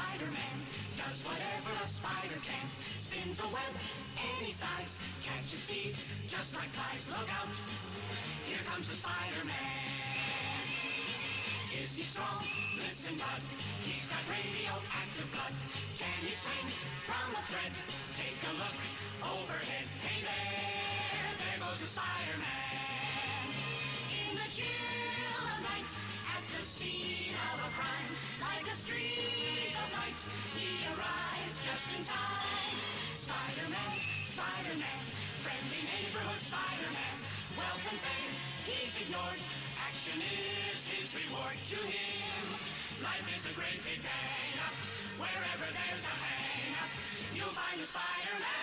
Spider-Man does whatever a spider can. Spins a web any size, catches thieves just like flies. Look out, here comes the Spider-Man. Is he strong? Listen, bud. He's got radioactive blood. Can he swing from a thread? Take a look overhead. Hey there, there goes the Spider-Man. In the chill of night, at the scene of a crime, like a streak of light, he arrives just in time. Spider-Man, Spider-Man, friendly neighborhood Spider-Man. And fame, he's ignored. Action is his reward to him. Life is a great big bang. Wherever there's a hang, you'll find a Spider-Man.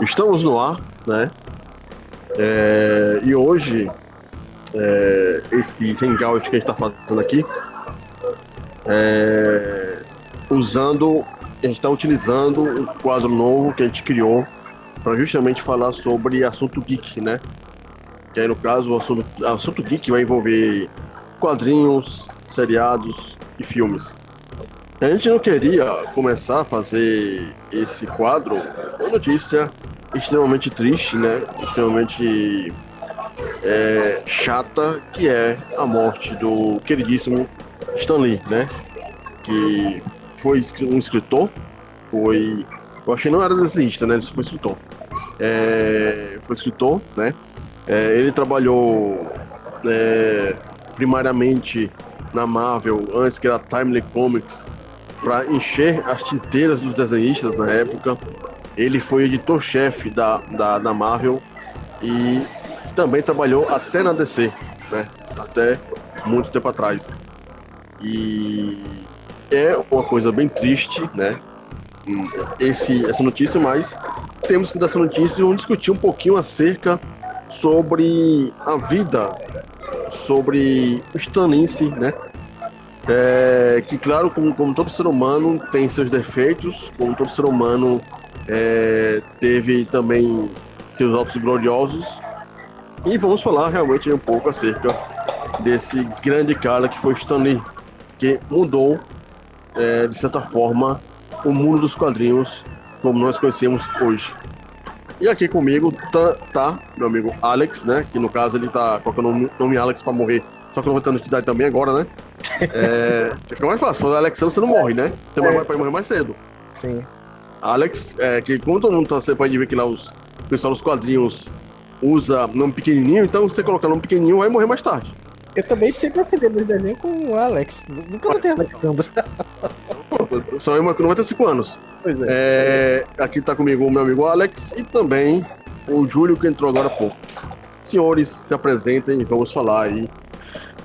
Estamos no ar, né? É, e hoje, é, esse hangout que a gente está fazendo aqui, é, usando, a gente está utilizando um quadro novo que a gente criou para justamente falar sobre assunto geek, né? Que aí no caso o assunto, assunto geek vai envolver quadrinhos, seriados e filmes. A gente não queria começar a fazer esse quadro uma notícia extremamente triste, né? Extremamente é, chata, que é a morte do queridíssimo Stan Lee, né? Que foi um escritor, foi. Eu achei não era desenhista, né? Ele foi escritor. É, foi escritor, né? É, ele trabalhou é, primariamente na Marvel, antes que era Timely Comics, para encher as tinteiras dos desenhistas na época. Ele foi editor-chefe da, da, da Marvel e também trabalhou até na DC, né? Até muito tempo atrás. E é uma coisa bem triste, né? Esse, essa notícia, mas temos que dessa notícia vamos discutir um pouquinho acerca sobre a vida, sobre o Stan Lee, né? É, que claro, como, como, todo ser humano tem seus defeitos, como todo ser humano é, teve também seus altos gloriosos. E vamos falar realmente um pouco acerca desse grande cara que foi Stan Lee, que mudou, é, de certa forma, o mundo dos quadrinhos como nós conhecemos hoje. E aqui comigo tá, tá meu amigo Alex, né? Que no caso ele tá colocando o nome, nome Alex pra morrer. Só que eu vou ter identidade também agora, né? É, fica mais fácil. Se for Alexandre, você não morre, né? Você é. vai morrer mais cedo. Sim. Alex, é, que como todo mundo tá, você pode ver que lá os pessoal dos quadrinhos usa nome pequenininho, então você colocar nome pequenininho vai morrer mais tarde. Eu também sempre aprendi meus desenhos com o Alex. Nunca vou ter Alexandre. Só eu com 95 anos. Pois é. é. Aqui tá comigo o meu amigo Alex e também o Júlio que entrou agora há pouco. Senhores, se apresentem e vamos falar aí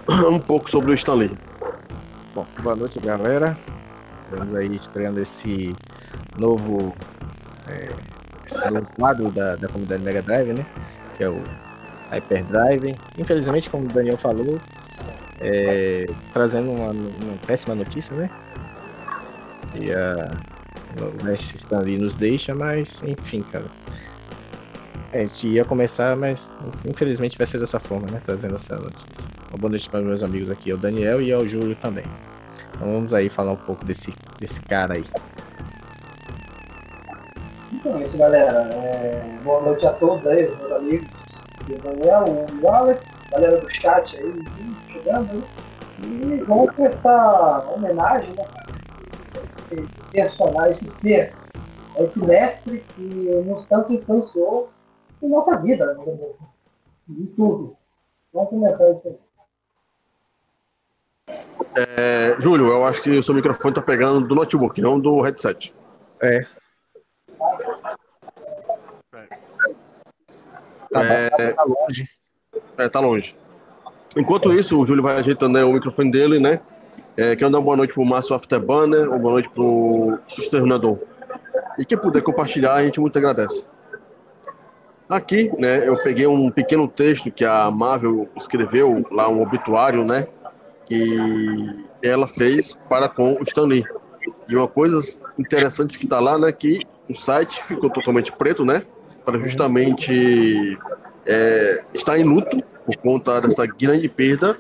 um pouco sobre o Stanley. Bom, boa noite, galera. Estamos aí estreando esse novo, é, esse novo quadro da, da comunidade Mega Drive, né? Que é o Hyperdrive. Infelizmente, como o Daniel falou, é, trazendo uma, uma, péssima notícia, né? E a, mestre Stanley nos deixa, mas enfim, cara. A gente ia começar, mas infelizmente vai ser dessa forma, né? Trazendo essa notícia. Uma boa noite para os meus amigos aqui, ao Daniel e ao Júlio também. Então vamos aí falar um pouco desse, desse cara aí. Então é isso, galera. É, boa noite a todos aí, meus amigos. O Daniel, o Alex, galera do chat aí, chegando. Né? E vamos prestar homenagem, né? Esse personagem, esse ser, esse mestre que nos tanto influenciou em nossa vida, né? Em tudo. Vamos começar isso aí. É, Júlio, eu acho que o seu microfone tá pegando do notebook, não do headset. É. Tá, é, tá longe. É, tá longe. Enquanto isso, o Júlio vai ajeitando o microfone dele, né? É, quero dar uma boa noite pro Márcio Afterbanner, uma boa noite pro Exterminador. E quem puder compartilhar, a gente muito agradece. Aqui, né, eu peguei um pequeno texto que a Marvel escreveu, lá um obituário, né? que ela fez para com o Stan Lee. E uma coisa interessante que está lá, né, que o site ficou totalmente preto, né, para justamente é, estar em luto por conta dessa grande perda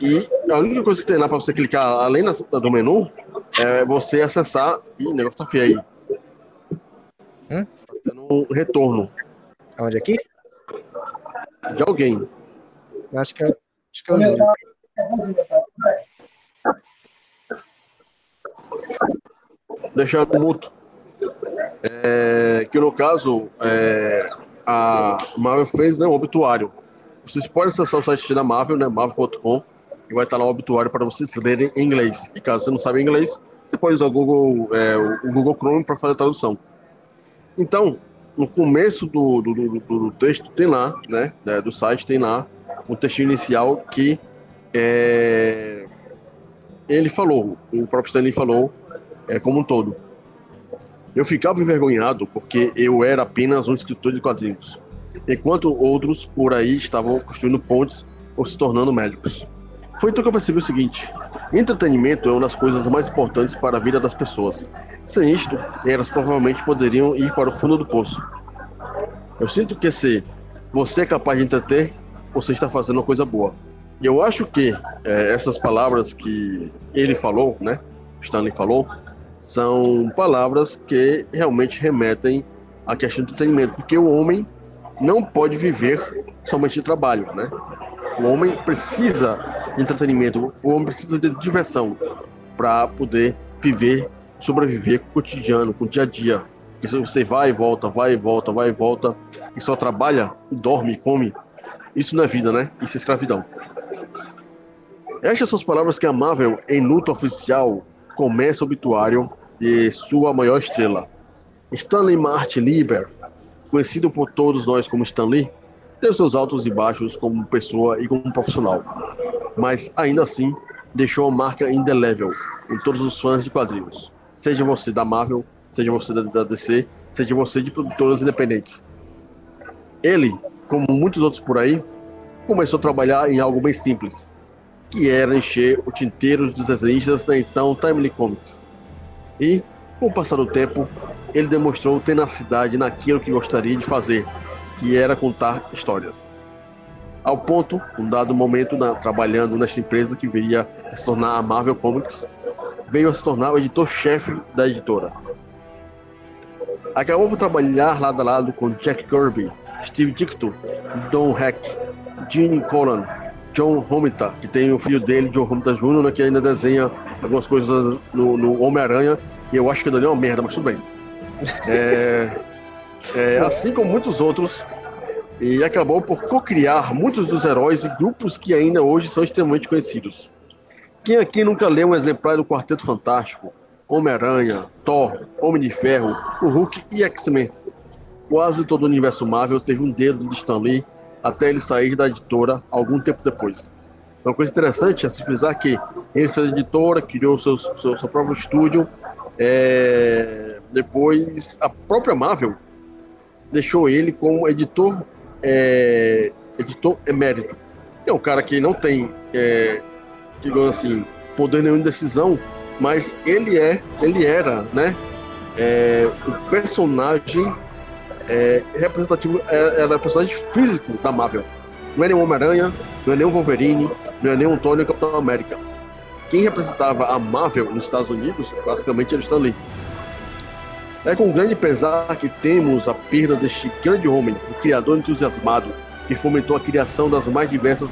E a única coisa que tem lá para você clicar, além do menu, é você acessar. Ih, o negócio tá feio aí. Hum? Tá um retorno Onde aqui? de alguém. Acho que é, acho que é o Júlio. deixar no muto. É, que no caso, é, a Marvel fez né, um obituário. Vocês podem acessar o site da Marvel, né, marvel.com, e vai estar lá o obituário para vocês lerem em inglês. E caso você não saiba inglês, você pode usar o Google, é, o Google Chrome para fazer a tradução. Então, no começo do, do, do, do texto tem lá, né, né, do site tem lá um textinho inicial que é, ele falou, o próprio Stanley falou é, como um todo. Eu ficava envergonhado porque eu era apenas um escritor de quadrinhos, enquanto outros por aí estavam construindo pontes ou se tornando médicos. Foi então que eu percebi o seguinte: entretenimento é uma das coisas mais importantes para a vida das pessoas. Sem isto, elas provavelmente poderiam ir para o fundo do poço. Eu sinto que se você é capaz de entreter, você está fazendo uma coisa boa. E eu acho que é, essas palavras que ele falou, né, Stanley falou, são palavras que realmente remetem à questão do entretenimento, porque o homem não pode viver somente de trabalho, né? O homem precisa de entretenimento, o homem precisa de diversão para poder viver, sobreviver com o cotidiano, com o dia a dia. Porque se você vai e volta, vai e volta, vai e volta, e só trabalha, dorme, come, isso não é vida, né? Isso é escravidão. Estas são as palavras que a Marvel, em luta oficial, começa o obituário de sua maior estrela. Stanley Martin Lieber, conhecido por todos nós como Stanley, teve seus altos e baixos como pessoa e como profissional, mas ainda assim deixou uma marca indelével em todos os fãs de quadrinhos, seja você da Marvel, seja você da DC, seja você de produtoras independentes. Ele, como muitos outros por aí, começou a trabalhar em algo bem simples, que era encher o tinteiro dos desenhistas da então Timely Comics. E, com o passar do tempo, ele demonstrou tenacidade naquilo que gostaria de fazer, que era contar histórias. Ao ponto, um dado momento, na, trabalhando nesta empresa que viria a se tornar a Marvel Comics, veio a se tornar o editor-chefe da editora. Acabou por trabalhar lado a lado com Jack Kirby, Steve Ditko, Don Heck, Gene Colan, John Romita, que tem o filho dele, John Romita Jr., né, que ainda desenha algumas coisas no, no Homem-Aranha, e eu acho que ele é uma merda, mas tudo bem. É, é, assim como muitos outros, e acabou por co-criar muitos dos heróis e grupos que ainda hoje são extremamente conhecidos. Quem aqui nunca leu um exemplar do Quarteto Fantástico, Homem-Aranha, Thor, Homem de Ferro, o Hulk e X-Men? Quase todo o universo Marvel teve um dedo de Stan Lee até ele sair da editora algum tempo depois. Uma coisa interessante é se frisar que ele saiu da editora, criou seu, seu, seu próprio estúdio, é, depois a própria Marvel deixou ele como editor, é, editor emérito. É um cara que não tem, é, digamos assim, poder nenhum de decisão, mas ele é, ele era, né, é, o personagem é, representativo, é, era o personagem físico da Marvel. Não é nem Homem-Aranha, não é o Wolverine, não é o Tony Capitão América. Quem representava a Marvel nos Estados Unidos, basicamente, era Stan Lee. É com grande pesar que temos a perda deste grande homem, o criador entusiasmado, que fomentou a criação das mais diversas,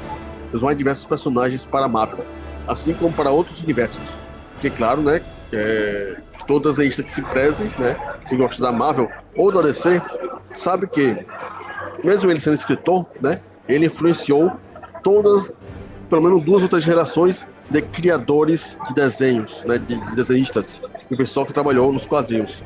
dos mais diversos personagens para a Marvel, assim como para outros universos. Que claro, né, é, todo desenhista que se preze, né, que gosta da Marvel ou da DC, sabe que, mesmo ele sendo escritor, né, ele influenciou todas, pelo menos duas outras gerações de criadores de desenhos, né, de, de desenhistas, e o pessoal que trabalhou nos quadrinhos.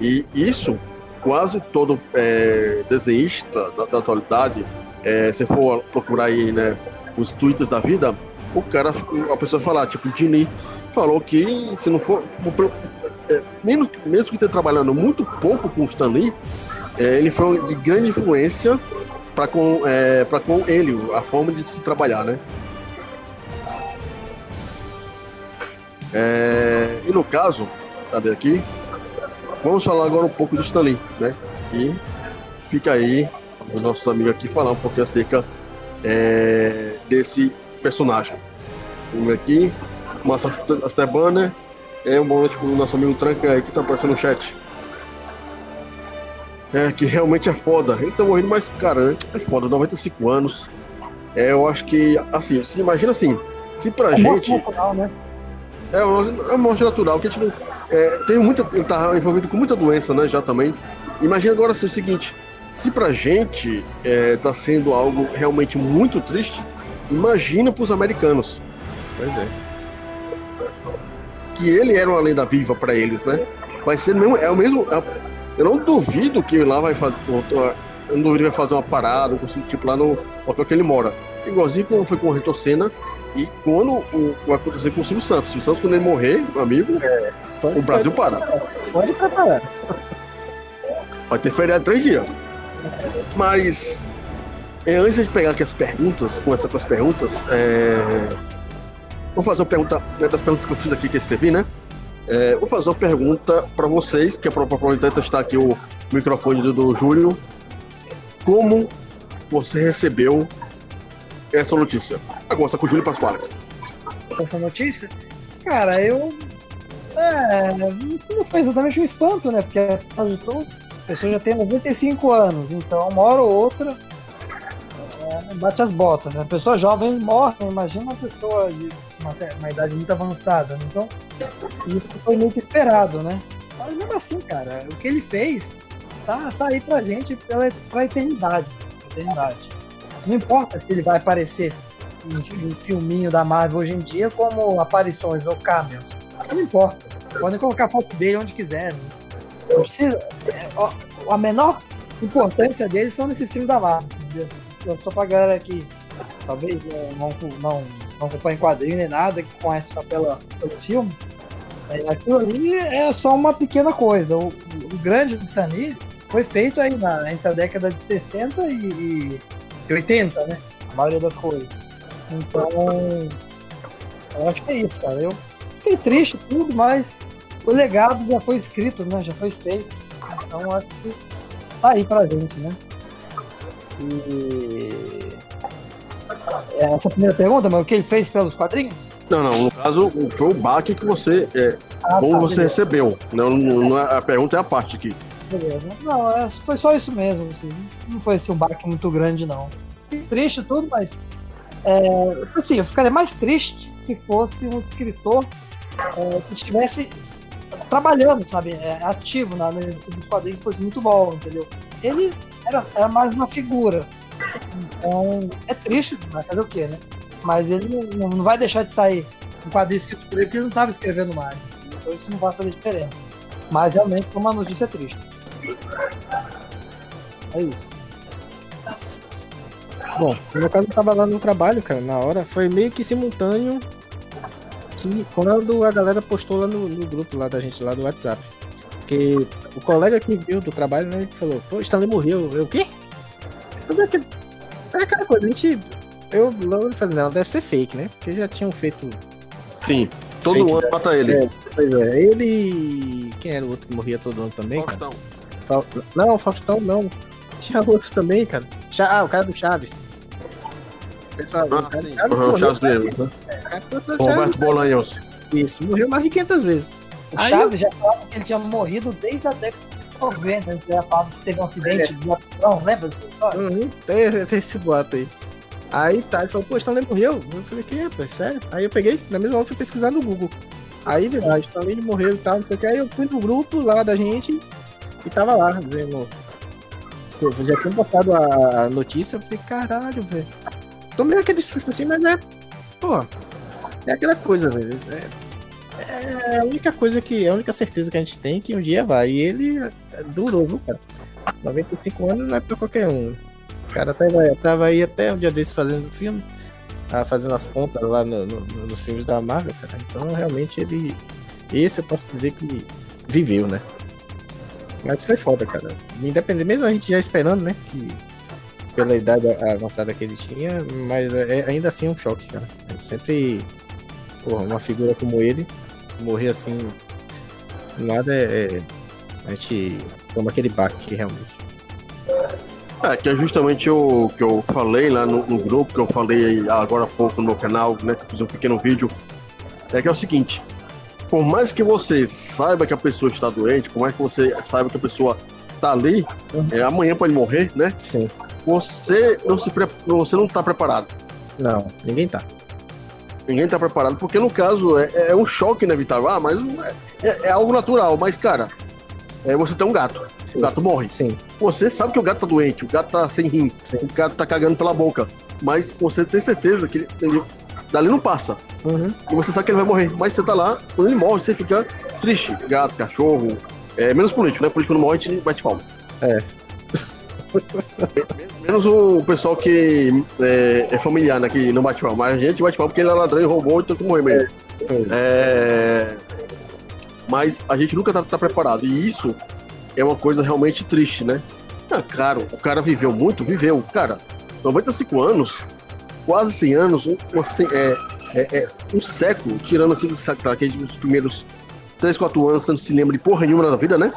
E isso, quase todo é, desenhista da, da atualidade, é, se for procurar aí, né, os tweets da vida, o cara, a pessoa falar, tipo, Dini falou que se não for, é, mesmo, mesmo que tenha trabalhando muito pouco com o Stan Lee, é, ele foi de grande influência para com, é, com ele, a forma de se trabalhar, né? É, e no caso, cadê aqui? Vamos falar agora um pouco do Stanley, né? E fica aí os nossos amigos aqui falar um pouquinho acerca é, desse personagem. Vamos ver aqui. Massa Afterburner. É um boa noite pro nosso amigo Tranca aí que tá aparecendo no chat. É, que realmente é foda. Ele tá morrendo, mas, cara, é foda, 95 anos. É, eu acho que, assim, se imagina assim, se pra É morte gente. natural, né? É é uma morte natural, que a gente não. É, tem muita. Ele tá envolvido com muita doença, né, já também. Imagina agora assim, o seguinte: se pra gente é, tá sendo algo realmente muito triste, imagina pros americanos. Pois é. Que ele era uma lenda viva pra eles, né? Vai ser mesmo. É o mesmo. é- eu não duvido que lá vai fazer. Eu não duvido que vai fazer uma parada, um curso tipo lá no hotel que ele mora. Igualzinho como foi com o Retor Senna e quando o, vai acontecer com o Silvio Santos. O Silvio Santos, quando ele morrer, meu amigo, o Brasil para. Pode preparar. Vai ter feriado três dias. Mas é, antes de pegar aqui as perguntas, começar com as perguntas, é, vou fazer uma pergunta né, das perguntas que eu fiz aqui que eu escrevi, né? É, vou fazer uma pergunta para vocês, que é para aproveitar testar aqui o microfone do, do Júlio. Como você recebeu essa notícia? Vai começar com o Júlio Pasquale. essa notícia? Cara, eu. É, não foi exatamente um espanto, né? Porque a pessoa já tem 95 anos, então uma hora ou outra é, bate as botas. Né? A pessoa jovem morre, imagina uma pessoa de uma, uma idade muito avançada. né? Então, isso foi que esperado, né? Mas mesmo assim, cara, o que ele fez tá, tá aí pra gente pela, pra eternidade. eternidade. Não importa se ele vai aparecer em, em filminho da Marvel hoje em dia como aparições ou cameos. Não importa. Podem colocar foto dele onde quiser. Não precisa. é, a menor importância dele são nesses filmes da Marvel. Só, pra galera que talvez não, não, não, acompanha quadrinho nem nada, que conhece só pela, pelos filmes. é, aquilo ali é só uma pequena coisa. O, o grande do Lee foi feito aí na, entre a década de 60 e, e, e 80, né? A maioria das coisas. Então, eu acho que é isso, cara. Eu fiquei triste tudo, mas o legado já foi escrito, né? Já foi feito. Então acho que tá aí pra gente, né? E essa é a primeira pergunta, mas o que ele fez pelos quadrinhos? Não, não, no caso, foi o baque que você. É, Ah, como tá, você beleza, recebeu. Não, não, é- a pergunta é a parte aqui. beleza. Não, é, foi só isso mesmo. Assim. Não foi assim, um baque muito grande, não. Triste tudo, mas. É, assim, eu ficaria mais triste se fosse um escritor é, que estivesse trabalhando, sabe, é, ativo na dos quadrinhos, fosse muito bom, entendeu? Ele era, era mais uma figura. Então, é triste, vai fazer o quê, né? Mas ele não, não vai deixar de sair um quadrinho escrito por ele, porque ele não estava escrevendo mais. Então isso não vai fazer diferença. Mas realmente foi uma notícia triste. É isso. Bom, no meu caso eu tava lá no trabalho, cara, na hora, foi meio que simultâneo que quando a galera postou lá no, no grupo lá da gente lá do WhatsApp. Porque o colega que viu do trabalho, né, falou, pô, Stanley morreu. Eu, o quê? É, é aquela coisa, a gente. Eu logo falei, não, deve ser fake, né? Porque já tinham feito. Sim, todo Fake, ano mata ele. É, pois é, ele. Quem era o outro que morria todo ano também, cara? Faustão. Não, Faustão não. Tinha outro também, cara. Ah, o cara do Chaves. Pessoal, o Ah, cara sim. Chaves Uhum, morreu, Charles cara. Davis, né? O cara Chaves, Roberto Bolanhos. Isso, morreu mais de 500 vezes. O Aí Chaves já falava que ele tinha morrido desde a década de 90. Ele já falava que teve um acidente de avião, lembra dessa história? Uhum, tem, tem esse boato aí. Aí tá, ele falou, pô, Stanley morreu. Eu falei, que, rapaz, sério? Aí eu peguei, na mesma hora fui pesquisar no Google. Aí, verdade, Stanley morreu e tal, não sei o que. Aí eu fui no grupo lá da gente e tava lá, dizendo. Pô, já tinha botado a notícia, eu falei, caralho, velho. Tomei aquele susto assim, mas é. Pô, é aquela coisa, velho. É, é a única coisa que. É a única certeza que a gente tem que um dia vai. E ele é, durou, viu, cara? 95 anos não é pra qualquer um. O cara tava, tava aí até um dia desse fazendo filme, tava fazendo as pontas lá no- no- no- nos filmes da Marvel, cara. Então realmente ele. Esse eu posso dizer que viveu, né? Mas foi foda, cara. Independente, mesmo a gente já esperando, né? Que pela idade avançada que ele tinha, mas é, ainda assim é um choque, cara. Gente sempre. Porra, uma figura como ele, morrer assim. Nada é. é- a gente toma aquele baque realmente. É, que é justamente o que eu falei lá no, no grupo, que eu falei agora há pouco no meu canal, né? Que eu fiz um pequeno vídeo. É que é o seguinte: por mais que você saiba que a pessoa está doente, por mais que você saiba que a pessoa está ali, Uhum. é, amanhã pode morrer, né? Sim. Você não se pre... você não está preparado. Não, ninguém tá. Ninguém está preparado, porque no caso é, é um choque inevitável. Ah, mas é, é- é algo natural. Mas, cara, é, você tem um gato. O gato morre. Sim. Você sabe que o gato tá doente, o gato tá sem rim, Sim. o gato tá cagando pela boca. Mas você tem certeza que ele, ele- dali não passa. Uhum. E você sabe que ele vai morrer. Mas você tá lá, quando ele morre, você fica triste. Gato, cachorro. É, menos político, né? Político não morre, a gente bate palma. É. Menos o pessoal que é, é familiar, né? Que não bate palma. Mas a gente bate palma porque ele é ladrão e roubou e tem que morrer mesmo. É, Mas a gente nunca tá, tá preparado. E isso é uma coisa realmente triste, né? Ah, claro, o cara viveu muito, viveu. Cara, 95 anos, quase 100 anos, um, ce- é, é, é um século, tirando assim, claro, que os primeiros 3, 4 anos você não se lembra de porra nenhuma na vida, né?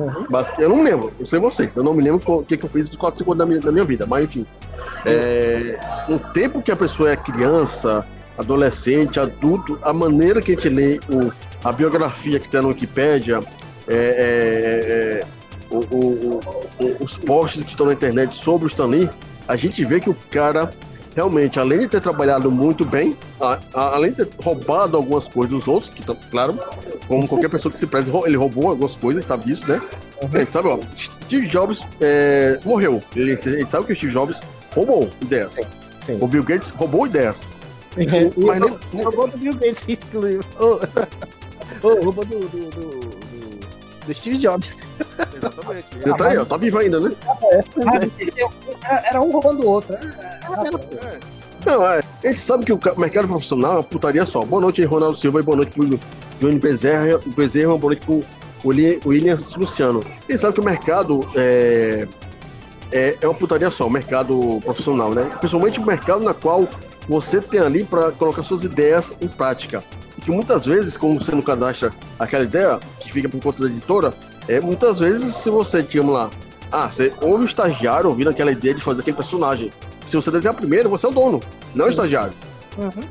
Uhum. Mas eu não lembro, não sei vocês, eu não me lembro o que, que eu fiz dos 4, 5 anos da minha, da minha vida, mas enfim. É, o tempo que a pessoa é criança, adolescente, adulto, a maneira que a gente lê o, a biografia que está na Wikipédia, é, é, é, o- o- os posts que estão na internet sobre o Stan Lee, a gente vê que o cara realmente, além de ter trabalhado muito bem, a- a- além de ter roubado algumas coisas dos outros, que claro, como qualquer pessoa que se preze, ele roubou algumas coisas, sabe disso, né? A gente sabe, ó, Steve Jobs é, morreu. Ele, a gente sabe que o Steve Jobs roubou ideias. Sim. O Bill Gates roubou ideias. Mas nem, robô do Bill Gates, inclusive. Robô do, do, do, do- Steve Jobs. Exatamente. Ele tá aí, ó, tá vivo ainda, né? Era, era um roubando o outro. né? Não, é, a gente sabe que o ca- mercado profissional é uma putaria só. Boa noite aí, Ronaldo Silva, e boa noite pro Johnny Bezerra, Bezerra boa noite pro Willi- William Luciano. Gente sabe que o mercado é, é, é uma putaria só, o mercado profissional, né? Principalmente o mercado na qual você tem ali para colocar suas ideias em prática. E que muitas vezes, como você não cadastra aquela ideia, que fica por conta da editora, é, muitas vezes, se você, digamos lá, ah, você ouve o estagiário ouvindo aquela ideia de fazer aquele personagem. Se você desenhar primeiro, você é o dono, não o Sim. estagiário. Uhum.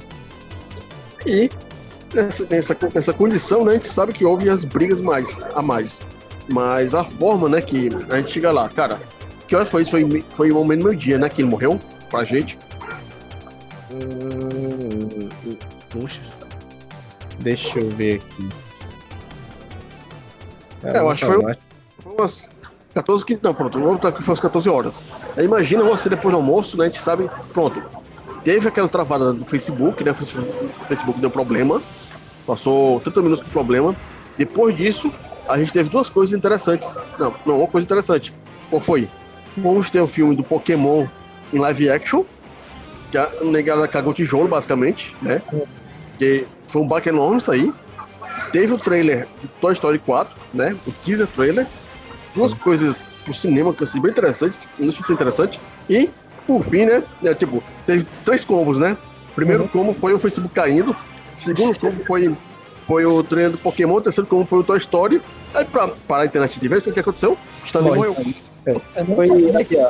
E nessa, nessa, nessa condição, né, a gente sabe que houve as brigas mais, a mais. Mas a forma, né, que a gente chega lá, cara, que hora foi isso? Foi, foi o momento do meu dia, né, que ele morreu pra gente. Hum, Puxa. Deixa eu ver aqui. É, eu acho que foi- Foi umas 14 que. Não, pronto, vamos botar que foi umas 14 horas. Aí imagina você depois do almoço, né? A gente sabe, pronto. Teve aquela travada do Facebook, né? O Facebook deu problema. Passou 30 minutos com problema. Depois disso, a gente teve duas coisas interessantes. Não, não, uma coisa interessante. Qual foi? Vamos ter o filme do Pokémon em live action. Que a negada cagou tijolo, basicamente, né? Que foi um baque enorme isso aí. Teve o trailer do Toy Story 4, né? O teaser trailer duas coisas pro cinema que eu achei bem interessantes, notícia interessante. E, por fim, né? é, tipo, teve três combos, né? Primeiro Uhum. combo foi o Facebook caindo. Segundo combo foi, foi o trailer do Pokémon. O terceiro combo foi o Toy Story. Aí, pra parar a internet de vez, o que aconteceu? Stanley Morre. morreu. Eu não Foi aqui, ó.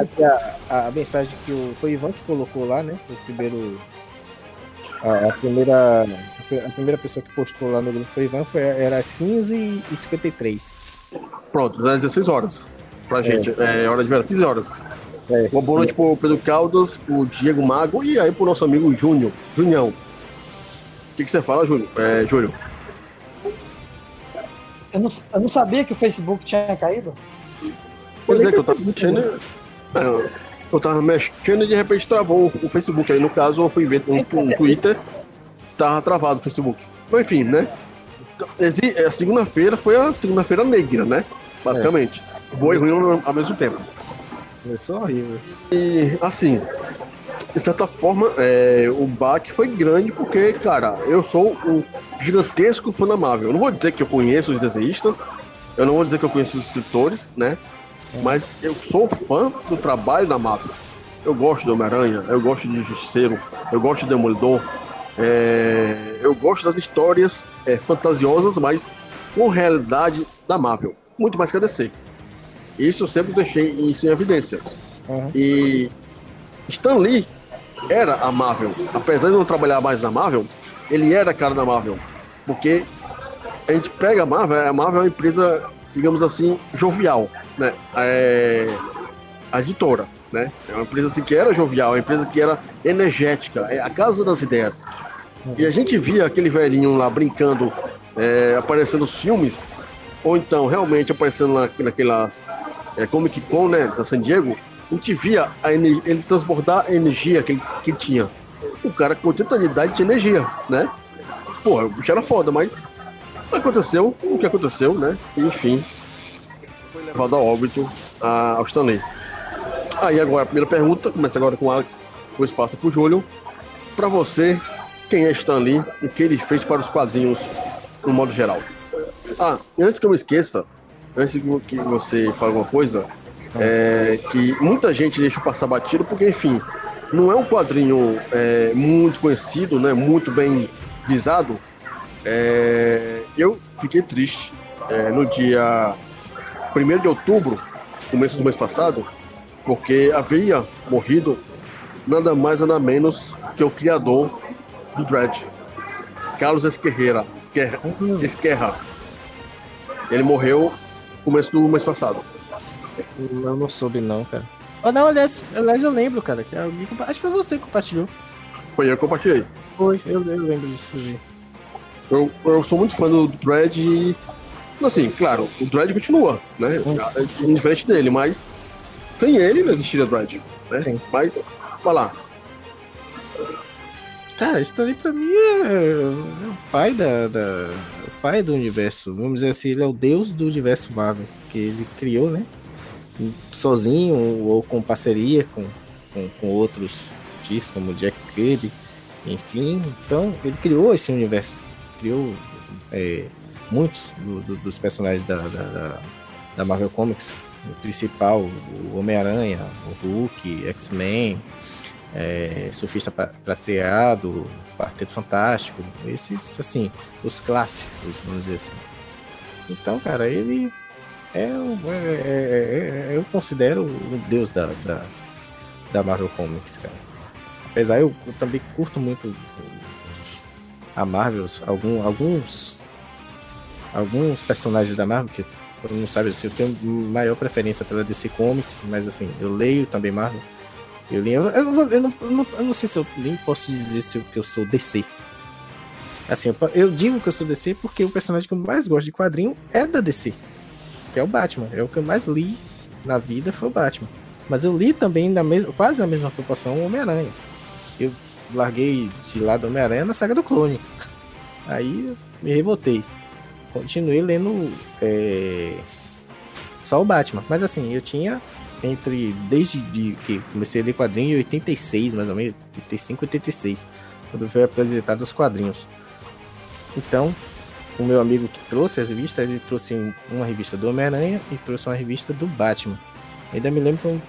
Aqui a, a mensagem que o, foi o Ivan que colocou lá, né? O primeiro. A, a primeira. A primeira pessoa que postou lá no grupo foi o Ivan, foi, era às 15h53. Pronto, das 16 horas. Pra É. gente, é hora de ver, 15 horas. É. Uma boa noite pro Pedro Caldas, pro Diego Mago e aí pro nosso amigo Júnior. Junião. O que, que você fala, Júnior? É, Júlio? Eu não, eu não sabia que o Facebook tinha caído. Pois Eu é, que eu tava mexendo. É, eu tava mexendo e de repente travou o Facebook. Aí no caso eu fui ver no, no Twitter, tava travado o Facebook. Mas enfim, né? A segunda-feira foi a segunda-feira negra, né? Basicamente. Boa e ruim ao- mesmo tempo. Começou horrível. E assim, de certa forma, é, o baque foi grande porque, cara, eu sou um gigantesco fã da Marvel. Eu não vou dizer que eu conheço os desenhistas, eu não vou dizer que eu conheço os escritores, né? Mas eu sou fã do trabalho da Marvel. Eu gosto do Homem-Aranha, eu gosto de Justiceiro, eu gosto de Demolidor, é, eu gosto das histórias é, fantasiosas, mas com realidade da Marvel. Muito mais que a DC. Isso eu sempre deixei isso em evidência. Uhum. E Stan Lee era a Marvel. Apesar de não trabalhar mais na Marvel, ele era a cara da Marvel. Porque a gente pega a Marvel, a Marvel é uma empresa, digamos assim, jovial, né? É a editora, né? É uma empresa assim que era jovial, uma empresa que era energética, é a casa das ideias. E a gente via aquele velhinho lá brincando, é, aparecendo nos filmes, ou então realmente aparecendo lá naquelas é, Comic Con, né, da San Diego, a gente via a ele transbordar a energia que ele, que ele tinha. O cara com 80 anos de tinha energia, né? Porra, o bicho era foda, mas aconteceu o que aconteceu, né? Enfim, foi levado a óbito a, ao Stanley. Aí agora a primeira pergunta, começa agora com o Alex, depois passa pro Júlio. Pra você, quem é Stan Lee e o que ele fez para os quadrinhos no modo geral? Ah, antes que eu me esqueça, antes que você fale alguma coisa, é que muita gente deixa passar batido, porque enfim, não é um quadrinho é, muito conhecido, né, muito bem visado. É, eu fiquei triste é, no dia 1 de outubro, começo do mês passado, porque havia morrido nada mais nada menos que o criador do Dread, Carlos Esquerreira, Esquerra, Esquerra. Ele morreu no começo do mês passado. Eu não soube não, cara. Oh, não, aliás, aliás, eu lembro, cara, que alguém compa- Acho que foi você que compartilhou. Foi eu que compartilhei. Foi, eu, eu lembro disso. eu vi. Eu, eu sou muito fã do Dread e. Assim, claro, o Dread continua, né? É Diferente dele, mas sem ele não existiria Dread. Né? Sim. Mas, vai lá. Cara, isso também pra mim é, é o pai da, da- o pai do universo. Vamos dizer assim, ele é o deus do universo Marvel. Que ele criou, né? Sozinho ou com parceria com, com, com outros artistas, como Jack Kirby. Enfim, então ele criou esse universo. Criou é, muitos do- do- dos personagens da, da, da- Marvel Comics. O principal, o Homem-Aranha, o Hulk, X-Men, é, Surfista pra- Prateado, Quarteto Fantástico, esses, assim, os clássicos, vamos dizer assim. Então, cara, ele é, o- é- é- é- eu considero o deus da, da, da Marvel Comics, cara. Apesar, eu, eu também curto muito a Marvel, algum, alguns alguns personagens da Marvel, que todo mundo sabe, assim, eu tenho maior preferência pela DC Comics, mas assim, eu leio também Marvel. Eu, li, eu, eu não, eu, não, eu, não, eu não sei se eu nem posso dizer se eu, que eu sou DC. Assim, eu, eu digo que eu sou DC porque o personagem que eu mais gosto de quadrinho é da DC. Que é o Batman. É o que eu mais li na vida foi o Batman. Mas eu li também na mesma, quase na mesma proporção o Homem-Aranha. Eu larguei de lado Homem-Aranha na saga do clone. Aí me revoltei. Continuei lendo é, só o Batman. Mas assim, eu tinha entre desde de, que comecei a ler quadrinho em 86, mais ou menos, 85, 86, quando foi apresentado os quadrinhos. Então, o meu amigo que trouxe as revistas, ele trouxe um- uma revista do Homem-Aranha e trouxe uma revista do Batman. Ainda me lembro como,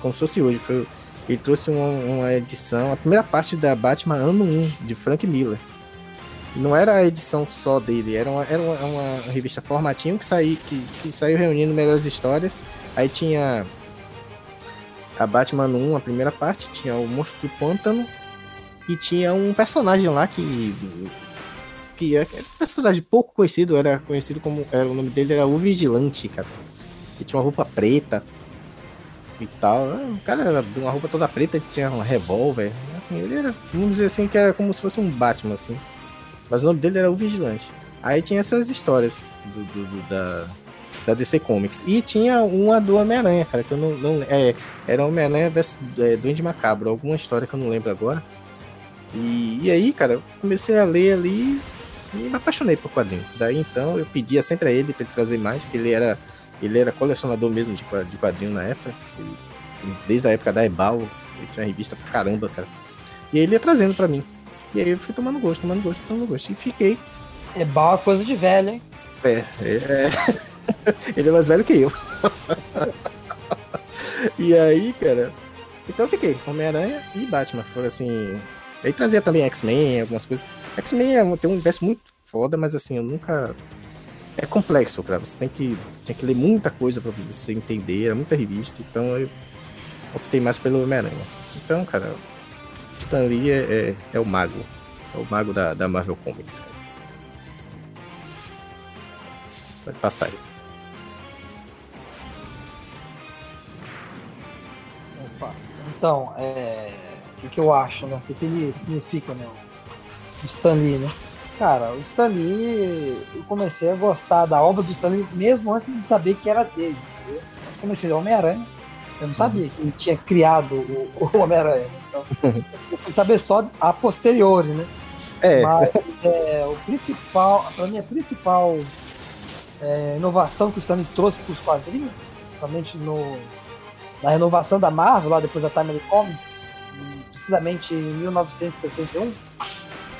como se fosse hoje. Foi, ele trouxe uma, uma edição, a primeira parte da Batman ano 1, de Frank Miller. Não era a edição só dele, era uma, era uma, uma revista formatinho que, saí, que, que saiu reunindo melhores histórias. Aí tinha a Batman 1, a primeira parte, tinha o Monstro do Pântano e tinha um personagem lá que que é um personagem pouco conhecido, era conhecido como era o nome dele era o Vigilante, cara. Ele tinha uma roupa preta e tal. O cara era de uma roupa toda preta, que tinha um revólver, assim, ele era, vamos dizer assim, que era como se fosse um Batman assim. Mas o nome dele era o Vigilante. Aí tinha essas histórias do, do- do- da da DC Comics. E tinha uma do Homem-Aranha, cara, que eu não. não é, era Homem-Aranha versus é, Duende Macabro, alguma história que eu não lembro agora. E, e aí, cara, comecei a ler ali e me apaixonei por quadrinho. Daí então eu pedia sempre a ele pra ele trazer mais, que ele era. Ele era colecionador mesmo de de quadrinho na época. Ele- desde a época da Ebal, ele tinha revista pra caramba, cara. E ele ia trazendo pra mim. E aí eu fui tomando gosto, tomando gosto, tomando gosto. E fiquei. É bala coisa de velho, hein? É, é, é. ele é mais velho que eu. e aí, cara. Então eu fiquei, Homem-Aranha e Batman. Foi assim. Aí trazia também X-Men, algumas coisas. X-Men é tem um universo muito foda, mas assim, eu nunca. é complexo, cara. Você tem que, tem que ler muita coisa pra você entender, é muita revista, então eu optei mais pelo Homem-Aranha. Então, cara, Stan Lee é, é, é o mago. É o mago da, da Marvel Comics. Cara. Vai passar aí. Opa. Então, é, o que, que eu acho, né? O que, que ele significa, né? O Stan Lee, né? Cara, o Stan Lee, eu comecei a gostar da obra do Stan Lee mesmo antes de saber que era dele. entendeu? Eu comecei a Homem-Aranha, eu não sabia que ele tinha criado o, o Homem-Aranha. Então, eu fui saber só a posteriori, né? É, Mas é, o principal, pra mim, a principal é, inovação que o Stanley trouxe para os quadrinhos, principalmente no, na renovação da Marvel, lá depois da Timely Comics, e precisamente em 1961,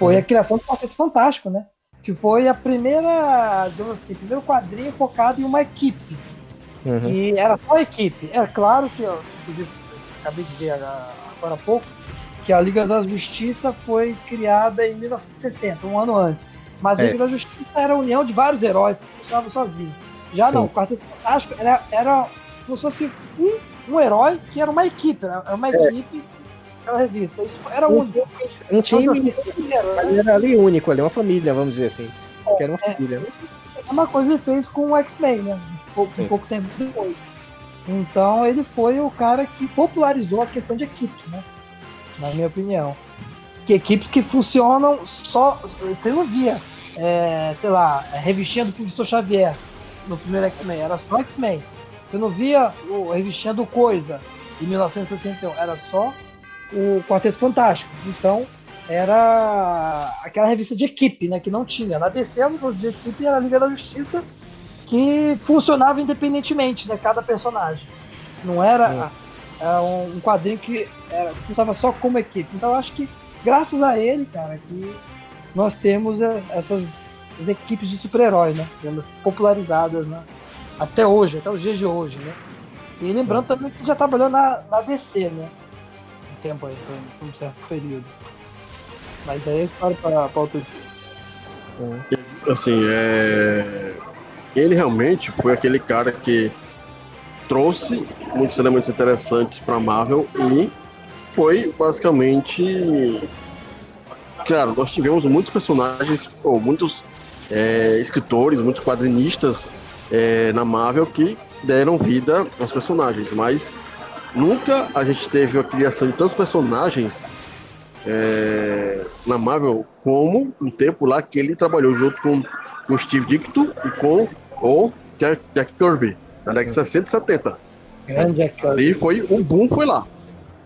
foi a criação do Quarteto Fantástico, né? Que foi a primeira, digamos assim, primeiro quadrinho focado em uma equipe. uhum. E era só a equipe. É claro que, inclusive, acabei de ver agora há pouco, que a Liga da Justiça foi criada em 1960, um ano antes. Mas a É. Liga da Justiça era a união de vários heróis que funcionavam sozinhos. Já Sim. não, o Quarteto Fantástico era, era como se fosse um, um herói que era uma equipe, era era uma É. equipe daquela revista. Isso era um, um time um herói. ali era ali único, ali, uma família, vamos dizer assim. Que era uma É. família. né? É uma coisa ele fez com o X-Men, né? Um pouco, um pouco tempo depois. Então ele foi o cara que popularizou a questão de equipes, né? Na minha opinião. Que equipes que funcionam só. Você não via, é, sei lá, a revistinha do professor Xavier no primeiro X-Men, era só X-Men. Você não via o, revistinha do Coisa em 1961, era só o Quarteto Fantástico. Então, era aquela revista de equipe, né? Que não tinha. Na DC, a revista de equipe era a Liga da Justiça, que funcionava independentemente, né? Cada personagem. Não era é, um um quadrinho que era, funcionava só como equipe. Então, eu acho que, graças a ele, cara, que nós temos é, essas equipes de super-heróis, né? Digamos, popularizadas, né? Até hoje, até os dias de hoje, né? E lembrando também que já trabalhou na, na DC, né? Tempo aí, por, um certo período. Mas aí eu paro para outro dia. Assim, é... ele realmente foi aquele cara que trouxe muitos elementos interessantes para Marvel e foi basicamente. Claro, nós tivemos muitos personagens, ou muitos é, escritores, muitos quadrinistas é, na Marvel que deram vida aos personagens, mas nunca a gente teve a criação de tantos personagens é, na Marvel como no tempo lá que ele trabalhou junto com o Steve Ditko e com o Jack, Jack Kirby, na década de 60 e 70. Grande Jack Kirby. Ali foi, o boom foi lá.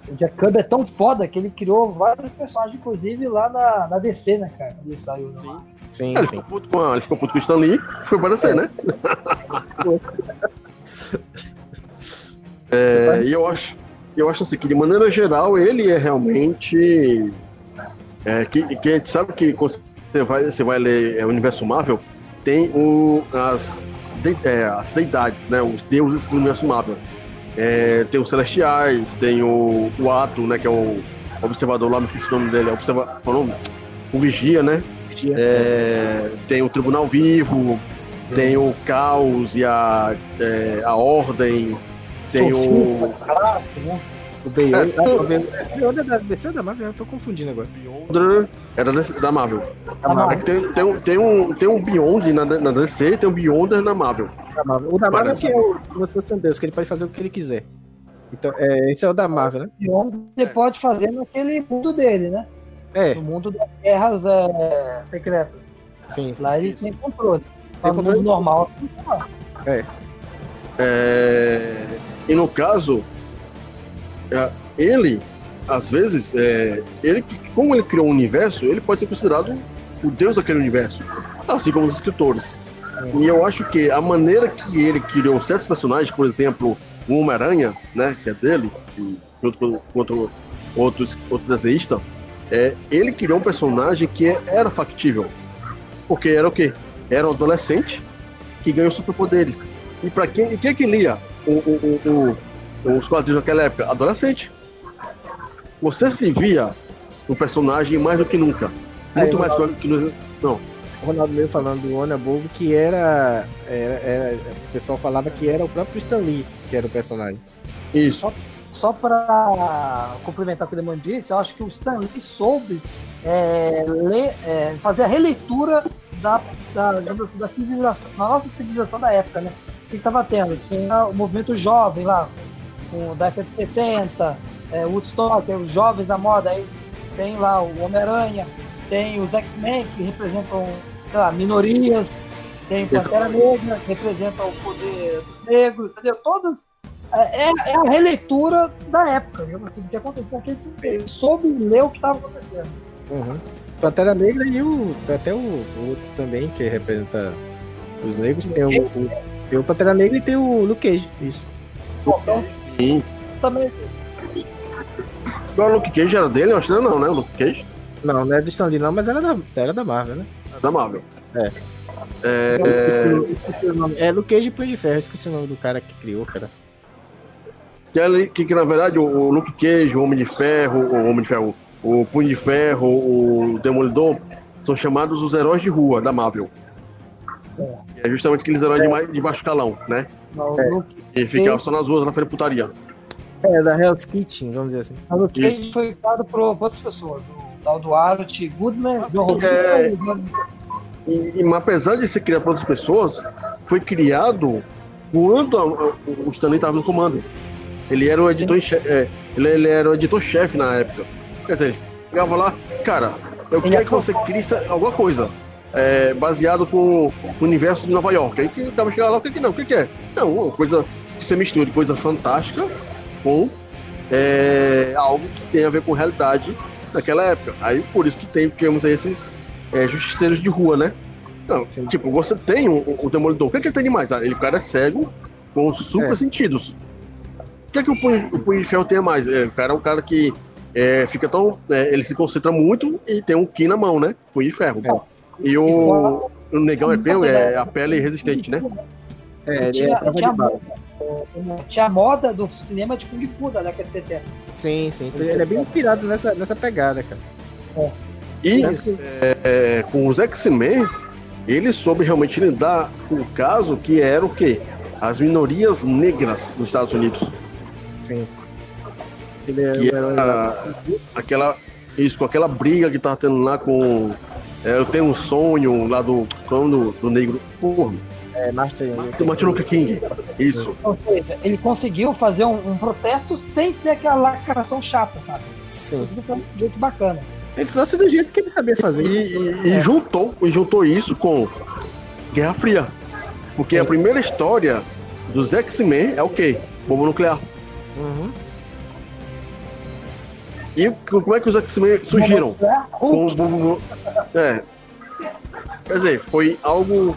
O Jack Kirby é tão foda que ele criou vários personagens, inclusive lá na, na DC, né, cara? Ele saiu né? lá. Sim, Ele sim. ficou puto com, a, ele ficou puto com o Stan Lee, foi aparecer, né? É, e eu acho, eu acho assim que de maneira geral ele é realmente é, que, que a gente sabe que quando você vai, você vai ler é, o universo Marvel tem o, as, de- é, as deidades, né? Os deuses do universo Marvel. É, tem os celestiais, tem o, o Ato, né? Que é o observador lá, me esqueci o nome dele, é observa, é o nome? O Vigia, né? É, tem o Tribunal Vivo, tem o Caos e a, a Ordem, tem o Clássico, né? O Beyond. É, Ah, o Beyond Beyond é da DC ou da Marvel? Eu tô confundindo agora. Beyonder, era da, da Marvel. Da Marvel. É que tem, tem, um, tem, um, tem um Beyond na, na DC e tem um Beyonder na Marvel. Da Marvel. O da Marvel Parece. que é o como se fosse um deus, que ele pode fazer o que ele quiser. Então, é, esse é o da Marvel, né? Onde ele pode fazer naquele mundo dele, né? É, No mundo das guerras é, secretas. sim. Lá ele tem controle. No controle. mundo normal, É, e no caso, é, ele, às vezes, é, ele, como ele criou um universo, ele pode ser considerado o deus daquele universo, assim como os escritores. E eu acho que a maneira que ele criou certos personagens, por exemplo, o Homem-Aranha, né, que é dele, junto com outro, outro, outro desenhista, é, ele criou um personagem que era factível. Porque era o quê? Era um adolescente que ganhou superpoderes. E para quem, e quem que lia o, o, o, o- os quadrinhos naquela época? Adolescente. Você se via no personagem mais do que nunca. Muito eu mais que, que no- Não. o Ronaldo mesmo falando do One Above, que era, era, era- O pessoal falava que era o próprio Stan Lee que era o personagem. Isso. Só para complementar o que o Demônio disse, eu acho que o Stan Lee soube é, ler, é, fazer a releitura da, da, digamos assim, da civilização, da nossa civilização da época, né? O que estava tendo? Tinha o movimento jovem lá, com da década de 60, é, Woodstock, os jovens da moda, aí tem lá o Homem-Aranha, tem os X-Men que representam, sei lá, minorias, tem o Pantera Negra que representa o poder dos negros, entendeu? Todas é, é- é a releitura da época, digamos assim, do que aconteceu. Porque ele soube ler o que estava acontecendo. Uhum. Pantera Negra e o. Até o, o outro também, que representa os negros. Tem o, o, tem o Pantera Negra e tem o Luke Cage. Isso. Então, Sim. também Agora o Luke Cage era dele? Eu acho que não, né? O Luke Cage Não, não é do Stan Lee, não, mas era da, era da Marvel, né? é da Marvel. É. É, Eu esqueci o nome. É Luke Cage e Punho de Ferro. Esqueci o nome do cara que criou, cara. que, ele- que, que, na verdade o, o Luke Cage, o Homem de Ferro, o Homem de Ferro, o Punho de Ferro, o Demolidor, são chamados os heróis de rua da Marvel. É justamente aqueles heróis de, mais, de baixo calão, né? É. E ficavam só nas ruas, na feira de putaria. É, da Hell's Kitchen, vamos dizer assim. o Luke Cage foi criado por outras pessoas. O tal do Goodman, Ah, John é. Romita, E, e, mas apesar de ser criado por outras pessoas, foi criado quando a- a- o Stanley estava no comando. Ele era o editor é, ele, ele era o editor-chefe na época. Quer dizer, ele chegava lá, cara, eu Ele quero que apro- você crie alguma coisa é, baseado com o universo de Nova York. Aí que tava chegando lá, o que que não? O que que é? Não, uma coisa que você mistura de coisa fantástica com é, algo que tem a ver com realidade naquela época. Aí por isso que tem, temos aí esses é, justiceiros de rua, né? Não, Sim. tipo, você tem o, o Demolidor. O que, que ele tem de mais? Ah, ele, o cara é cego com super É. sentidos. O que, que o Punho, o Punho de Ferro tem a mais? É, o cara é um cara que é, fica tão. é, ele se concentra muito e tem um Ki na mão, né? Punho de Ferro. É. E o, o negão é, pele, é a pele resistente, né? É, ele tinha, é tinha, tinha a moda do cinema de Kung Fu da década de 70. Sim, sim. Ele é bem inspirado nessa, nessa pegada, cara. E Tanto que- é, com os X-Men, ele soube realmente lidar com o caso que era o quê? As minorias negras nos Estados Unidos. Sim. Ele é Que era aquela. Isso, com aquela briga que tava tendo lá com. É, eu tenho um sonho lá do. Quando do negro. Porra, é, Martin. Martin Luther King. Isso. Ou seja, ele conseguiu fazer um, um protesto sem ser aquela lacração chata, sabe? Sim. Foi um jeito bacana. Ele trouxe do jeito que ele sabia E, fazer. e- e juntou, e juntou isso com Guerra Fria. Porque a primeira história dos X-Men é o quê? Bomba nuclear. Uhum. E como é que os X-Men surgiram? Com o bombo- É. Quer dizer, foi algo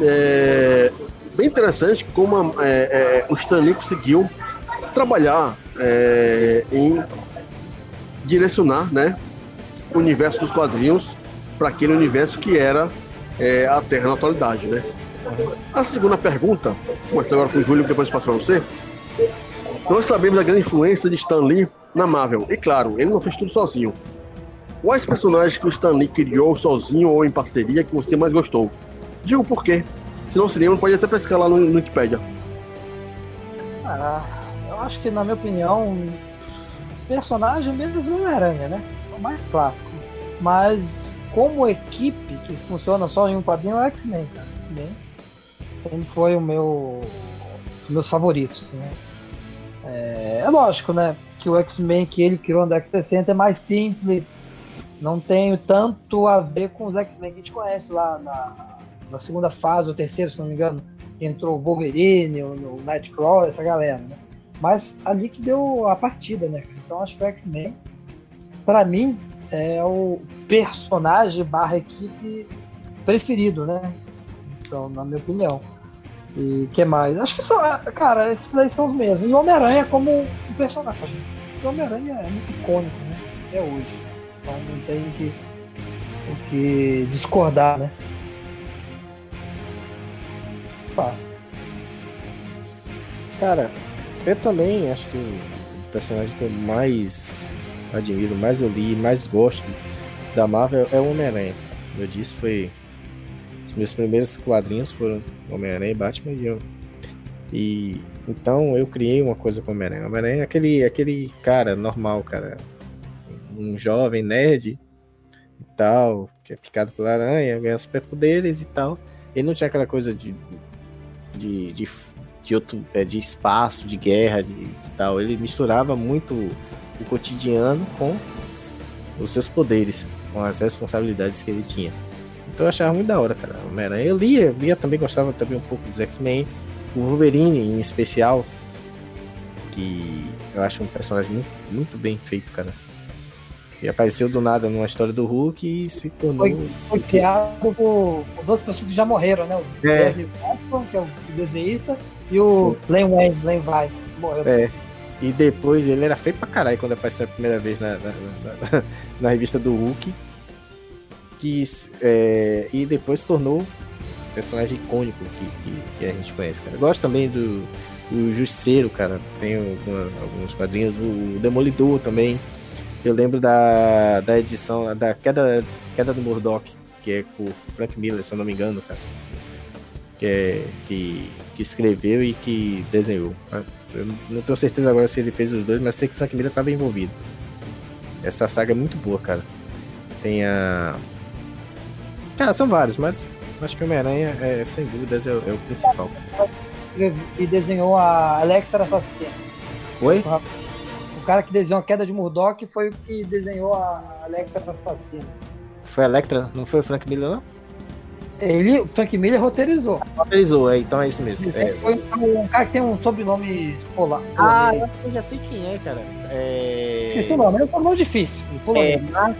é, bem interessante como a- é, é, o Stanley conseguiu trabalhar é, em direcionar né, o universo dos quadrinhos para aquele universo que era é, a Terra na atualidade. Né? A segunda pergunta, começar agora com o Júlio, depois passo para você. Nós sabemos da grande influência de Stan Lee na Marvel. E claro, ele não fez tudo sozinho. Quais personagens que o Stan Lee criou sozinho ou em parceria que você mais gostou? Digo por quê. Se não se lembra, pode até pescar lá no, no Wikipedia. Ah, eu acho que, na minha opinião, personagem mesmo é o Homem-Aranha, né? É o mais clássico. Mas, como equipe que funciona só em um quadrinho, é o X-Men, cara. Sempre foi o meu, os meus favoritos, né? É, é lógico, né? Que o X-Men que ele criou na década de 60 é mais simples, não tem tanto a ver com os X-Men que a gente conhece lá na, na segunda fase, ou terceira, se não me engano que entrou o Wolverine, o, o Nightcrawler, essa galera, né? Mas ali que deu a partida, né? Então acho que o X-Men, pra mim, é o personagem barra equipe preferido, né? Então, na minha opinião. E que mais? Acho que só, cara, esses aí são os mesmos. E o Homem-Aranha como um personagem. O Homem-Aranha é muito icônico, né? Até hoje. Então não tem o que, o que discordar, né? Fácil. Cara, eu também acho que o personagem que eu mais admiro, mais eu li, mais gosto da Marvel é o Homem-Aranha. eu disse, foi. Meus primeiros quadrinhos foram Homem-Aranha e Batman e eu. E então eu criei uma coisa com Homem-Aranha. Homem-Aranha é aquele, aquele cara normal, cara. Um jovem nerd e tal, que é picado pela aranha, ganha superpoderes e tal. Ele não tinha aquela coisa de. de, de, de, outro, é, de espaço, de guerra, de, de tal. Ele misturava muito o cotidiano com os seus poderes, com as responsabilidades que ele tinha. Então eu achava muito da hora, cara. Homem-Aranha. Eu lia, lia também, gostava também um pouco dos X-Men. O Wolverine, em especial, que eu acho um personagem muito, muito bem feito, cara. E apareceu do nada numa história do Hulk e se tornou. Foi, foi criado por, por duas pessoas que já morreram, né? O É. Watson, que é o desenhista, e o Len Wayne, Len Vai, que morreu. É. E depois ele era feio pra caralho quando apareceu a primeira vez na, na, na- na revista do Hulk. Que, é, e depois se tornou personagem icônico que, que, que a gente conhece, cara. Eu gosto também do, do Justiceiro, cara. Tem alguma- alguns quadrinhos. O Demolidor também. Eu lembro da, da edição, da queda, queda do Murdoch, que é com o Frank Miller, se eu não me engano, cara. Que, é, que, que escreveu e que desenhou. Eu não tenho certeza agora se ele fez os dois, mas sei que Frank Miller estava envolvido. Essa saga é muito boa, cara. Tem a. Cara, são vários, mas acho que o Homem-Aranha, é, sem dúvidas, é, o- é o principal. E desenhou a Electra Assassina. Oi? O cara que desenhou a queda de Murdoch foi o que desenhou a Electra Assassina. Foi a Electra, não foi o Frank Miller, não? Ele, o Frank Miller roteirizou. Roteirizou, é, então é isso mesmo. É. Foi um cara que tem um sobrenome polar. Ah, eu já sei quem é, cara. É. Esqueci o nome, é um sobrenome difícil. É. Mark.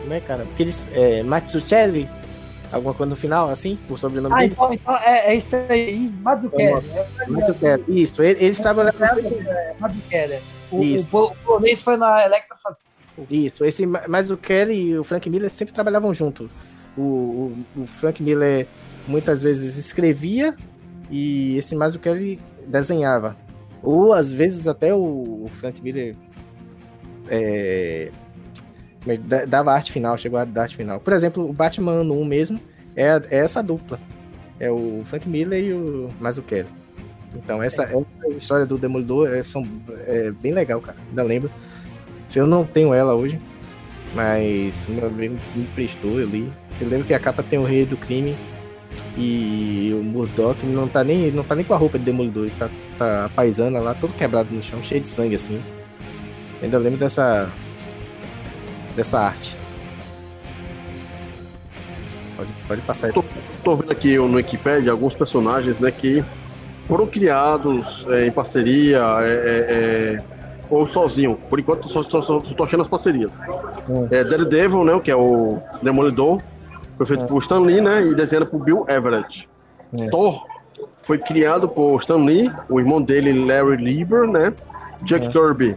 Como é, cara? Porque eles. É, Matsucelli? Alguma coisa no final, assim? O sobrenome Ah, dele? então, então é, é isso aí, Mazzucchelli. É, Matsucelli. Isso, ele- eles trabalharam é, Mazzucchelli. O, Isso. o, pol- o polonês foi na Electra. Isso, esse, Kelly e o Frank Miller sempre trabalhavam juntos. O, o, o Frank Miller muitas vezes escrevia e esse Kelly desenhava. Ou às vezes até o, o Frank Miller é, é da- dava arte final, chegou a dar arte final. Por exemplo, o Batman ano 1 mesmo é, é essa dupla. É o Frank Miller e o Mazzucchelli. Então, essa, essa história do Demolidor é, são, é bem legal, cara. Ainda lembro. Eu não tenho ela hoje, mas o meu amigo me prestou, eu li. Eu lembro que a capa tem o Rei do Crime e o Murdoch não tá nem, não tá nem com a roupa de Demolidor, ele tá, tá paisana lá, todo quebrado no chão, cheio de sangue assim. Eu ainda lembro dessa dessa arte. Pode, pode passar aí. Tô, tô vendo aqui no Wikipedia alguns personagens né, que foram criados é, em parceria é, é, é, ou sozinho. Por enquanto, só, só, só tô achando as parcerias. Hum. É, Daredevil, né, que é o Demolidor, foi feito Hum. por Stan Lee né, e desenhado por Bill Everett. Thor foi criado por Stan Lee, o irmão dele, Larry Lieber, né? Jack. Kirby.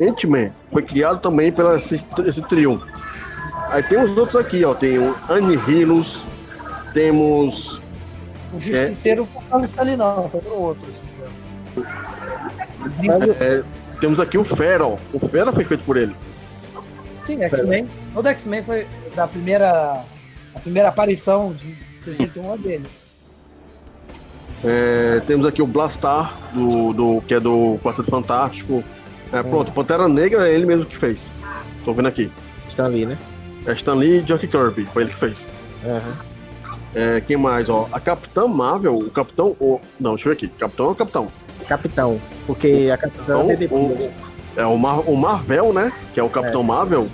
Ant-Man foi criado também pelo esse, esse trio. Aí tem os outros aqui, ó. Tem o Anihilus, temos O Justiceiro não tá ali não, foi pro outro. É, temos aqui o Fera, ó. O Fera foi feito por ele. Sim, X-Men. Todo X-Men foi da primeira, a primeira aparição de 61 dele. É, temos aqui o Blastar, do, do, que é do Quarteto Fantástico. É, pronto, Pantera Negra é ele mesmo que fez. Tô vendo aqui. Estão ali, né? É Stan Lee e Jack Kirby, foi ele que fez. Aham. É, quem mais, ó? A Capitã Marvel, o Capitão. O, não, deixa eu ver aqui. Capitão é o Capitão. Capitão. Porque a Capitão Então, é depois. o, é o, Mar, o Marvel, né? Que é o Capitão Marvel.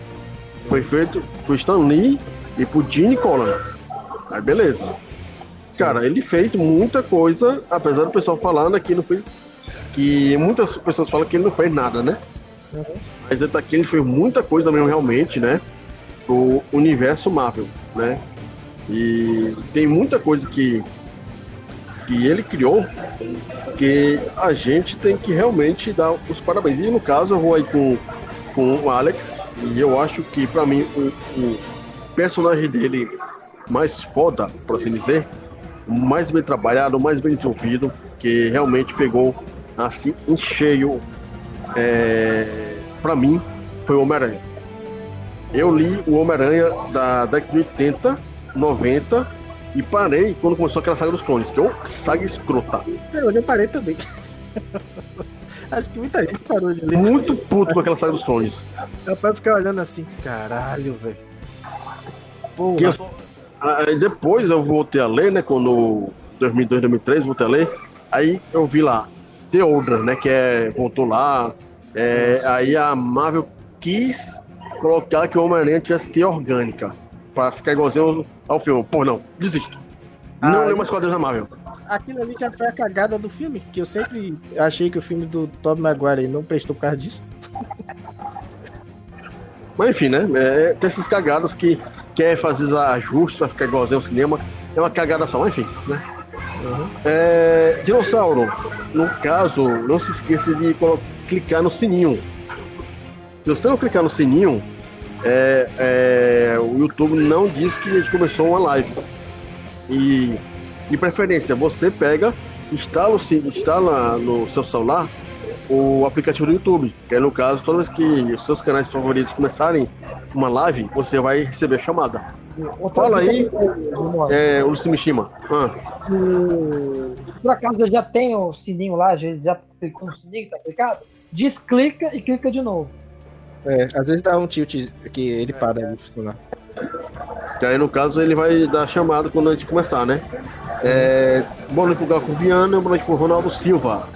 Foi feito por Stan Lee e por Gene Colan. Aí beleza. Cara, ele fez muita coisa, apesar do pessoal falando que não fez. Que muitas pessoas falam que ele não fez nada, né? Uhum. Mas ele tá aqui, ele fez muita coisa mesmo, realmente, né? Pro universo Marvel, né? E tem muita coisa que, que ele criou que a gente tem que realmente dar os parabéns. E no caso, eu vou aí com, com o Alex, e eu acho que pra mim o, o personagem dele mais foda, por assim dizer, o mais bem trabalhado, o mais bem desenvolvido, que realmente pegou assim em cheio, é, pra mim, foi o Homem-Aranha. eu li o Homem-Aranha da década de 80, 90 e parei quando começou aquela saga dos clones, que é uma saga escrota. Eu, eu parei também. Acho que muita gente parou de ler. Muito puto com aquela saga dos clones. Meu pai ficar olhando assim, caralho, velho. Aí depois eu voltei a ler, né? Quando 2002, 2003, voltei a ler. Aí eu vi lá The Order, né? Que é voltou lá. é, aí a Marvel quis colocar que o Homem-Aranha tivesse teia orgânica pra ficar igualzinho ao filme. Pô, não, desisto. Não leio mais quadrinhos da Marvel. aquilo ali já foi a cagada do filme, que eu sempre achei que o filme do Tobey Maguire não prestou por causa disso. Mas enfim, né? é, tem essas cagadas que quer fazer ajustes pra ficar igualzinho ao cinema. É uma cagada só, mas enfim, né? É, dinossauro, no caso, não se esqueça de clicar no sininho. Se você não clicar no sininho, é, é, o YouTube não diz que a gente começou uma live. E, de preferência, você pega, instala, instala no seu celular o aplicativo do YouTube. Que aí, no caso, toda vez que os seus canais favoritos começarem uma live, você vai receber a chamada. Outra Fala aí. É, o Luci Mishima. Ah, Por acaso eu já tenho o sininho lá, já, clicou no sininho, tá clicado? Desclica e clica de novo. É, às vezes dá um tilt que ele para de funcionar. que aí, no caso, ele vai dar chamada quando a gente começar, né? É, boa noite pro Galco Viana, boa noite pro Ronaldo Silva.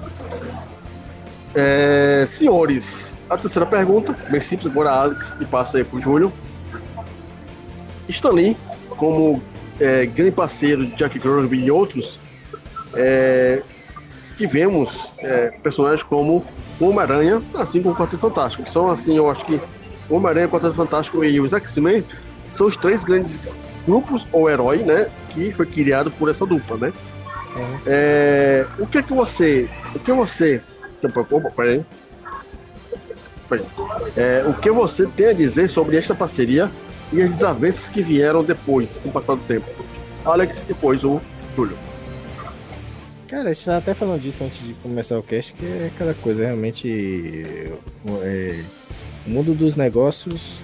É, senhores, a terceira pergunta, bem simples, agora Alex e passa aí pro Júlio. Stanley, como é, grande parceiro de Jack Kirby e outros, é, tivemos é, personagens como o Homem-Aranha, assim como o Quarteto Fantástico, que são assim, eu acho que o Homem-Aranha, o Quarteto Fantástico e os X-Men são os três grandes grupos ou herói, né, que foi criado por essa dupla, né? Uhum. É, o que é que você, o que você, É, o que você tem a dizer sobre esta parceria e as desavenças que vieram depois, com o passar do tempo? Alex, depois o Júlio. Cara, a gente tava até falando disso antes de começar o cast, que é aquela coisa, realmente. é, o mundo dos negócios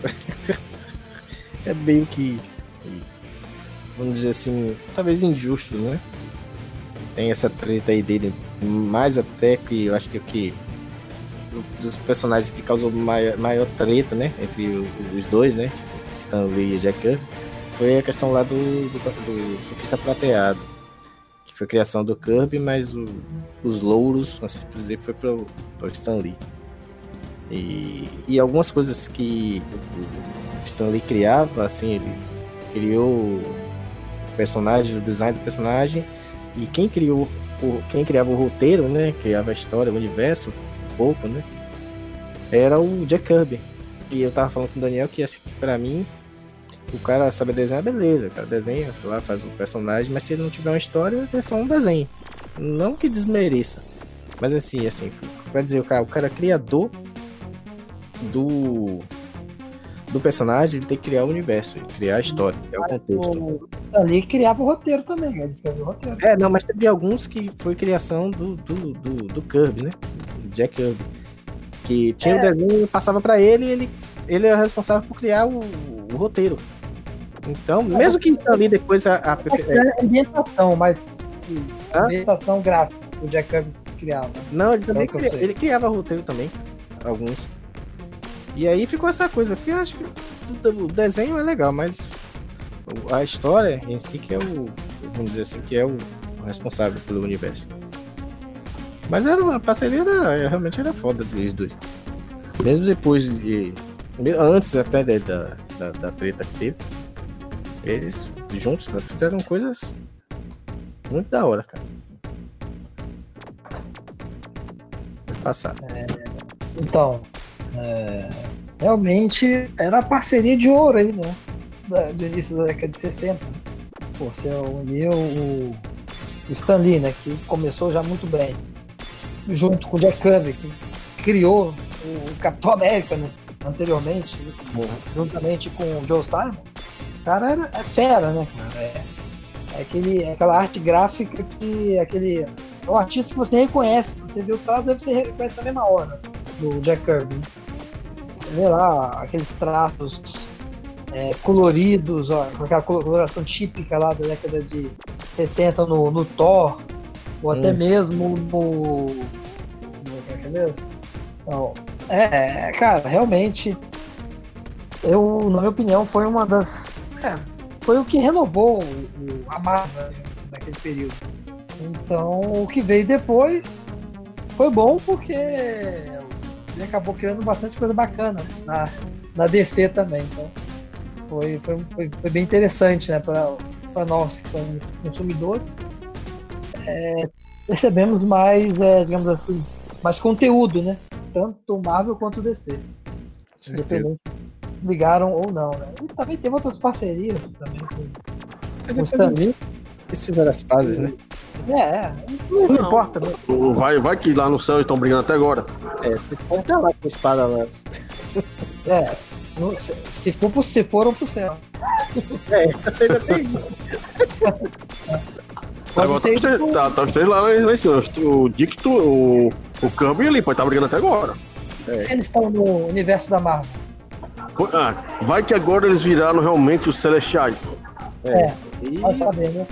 é meio que. Vamos dizer assim, talvez injusto, né? Tem essa treta aí dele, mais até que eu acho que o que. Dos personagens que causou maior, maior treta, né? Entre o- os dois, né? Stan Lee e Jack Kirby, foi a questão lá do, do, do surfista prateado que foi criação do Kirby, mas o- os louros, assim por dizer, foi pro, pro Stan Lee. E, e algumas coisas que o Stan Lee criava, assim, ele criou o personagem, o design do personagem, e quem criou, o, quem criava o roteiro, né, criava a história, o universo, um pouco, né, era o Jack Kirby. E eu tava falando com o Daniel que, assim, pra mim, o cara sabe desenhar, beleza, o cara desenha, lá faz o personagem, mas se ele não tiver uma história, é só um desenho. Não que desmereça. Mas assim, assim, vai dizer, o cara, o cara é criador do do personagem, ele tem que criar o universo, criar a história, é o contexto. Ali criava o roteiro também, ele escreveu o roteiro. É, não, mas teve alguns que foi criação do, do, do, do Kirby, né? Do Jack Kirby. Que tinha o desenho, passava pra ele e ele, ele era responsável por criar o, o roteiro. Então, mesmo que ali depois a, a- É ambientação, mas sim, ambientação gráfica que o Jack Kirby criava. Não, ele também É que eu cria- sei. ele criava roteiro também, alguns. E aí ficou essa coisa, porque eu acho que o desenho é legal, mas a história em si que é o, vamos dizer assim, que é o responsável pelo universo. Mas era uma parceria realmente era foda deles dois. Mesmo depois de. Antes até da, da, da treta que teve. Eles juntos né, fizeram coisas muito da hora, cara. Passar. Então, é, realmente era a parceria de ouro aí, né? Da- do início da década de 60. Pô, você uniu o, o Stan Lee, né? Que começou já muito bem. Junto com o Jack Kirby, que criou o Capitão América né, anteriormente, juntamente com o Joe Simon. O cara era, é fera, né, cara? É, é aquele, é aquela arte gráfica que aquele. É um artista que você reconhece. Você vê o traço, você reconhece na mesma hora do Jack Kirby. Né? Vê lá aqueles traços é, coloridos, ó, com aquela coloração típica lá da década de 60 no, no Thor, ou até Hum. mesmo no. no é é mesmo? Não, é, cara, realmente, eu, na minha opinião, foi uma das. é, foi o que renovou o, a Marvel naquele período. Então, o que veio depois foi bom porque ele acabou criando bastante coisa bacana na, na DC também. Então, foi, foi, foi, bem interessante, né, para nós que somos consumidores. É, recebemos mais, é, digamos assim, mais conteúdo, né? Tanto Marvel quanto DC. Independente ligaram ou não, né? E também teve outras parcerias também com, com o Stan Lee. Eles fizeram as fases, né? É, é, não, Não. importa, né? Vai, vai que lá no céu estão brigando até agora. É, vamos tá lá com a espada lá. É, não- se, se, for pro, se foram pro céu. É, ainda tem. Agora tá os três, ido- tá, tá os três lá, lá em cima. O Dick, tu- o, o Kirby ali, pode estar brigando até agora. Se eles estão no universo da Marvel. Ah, vai que agora eles viraram realmente os Celestiais. É, E vai saber, né?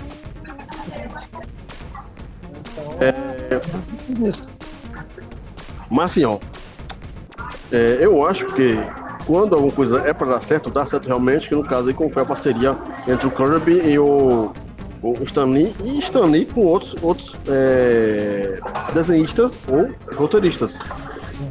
Isso. Mas assim, ó. é, eu acho que quando alguma coisa é pra dar certo, dá certo realmente, que no caso aí como foi a parceria entre o Kirby e o, o Stan Lee, e Stan Lee com outros, outros é, desenhistas ou roteiristas.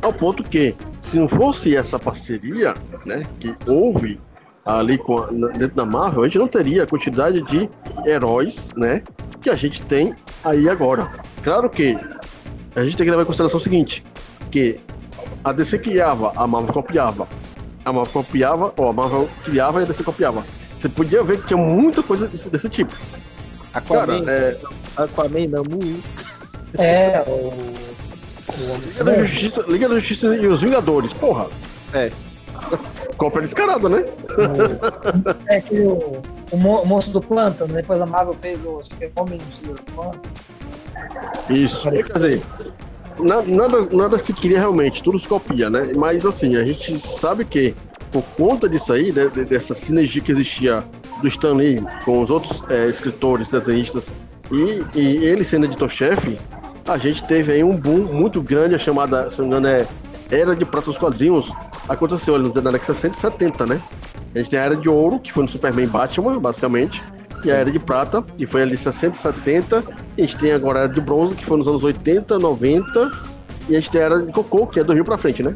Ao ponto que, se não fosse essa parceria, né, que houve ali com a- dentro da Marvel, a gente não teria a quantidade de heróis, né, que a gente tem aí agora. Claro que a gente tem que levar em consideração o seguinte, que a DC criava, a Marvel copiava. A Marvel copiava, ou a Marvel criava e a DC copiava. Você podia ver que tinha muita coisa desse, desse tipo. Cara, Aquaman, é, Aquaman, Namu. É, o. o Liga da Justiça, Liga da Justiça e os Vingadores, porra. É. Cópia descarada, né? É que o, o mo- monstro do Plantano, depois a Marvel fez o é Homem. Isso. Quer dizer, na- nada, nada se cria realmente, tudo se copia, né? Mas assim, a gente sabe que por conta disso aí, né, de- dessa sinergia que existia do Stan Lee com os outros é, escritores, desenhistas e, e ele sendo editor-chefe, a gente teve aí um boom muito grande, a chamada, se não me engano, é Era de Prata dos Quadrinhos. Aconteceu ali na década de 60 e 70, né? A gente tem a Era de Ouro, que foi no Superman Batman, basicamente. E a Era de Prata, que foi ali 60 e 70. E a gente tem agora a Era de Bronze, que foi nos anos 80, 90. E a gente tem a Era de Cocô, que é do Rio pra frente, né?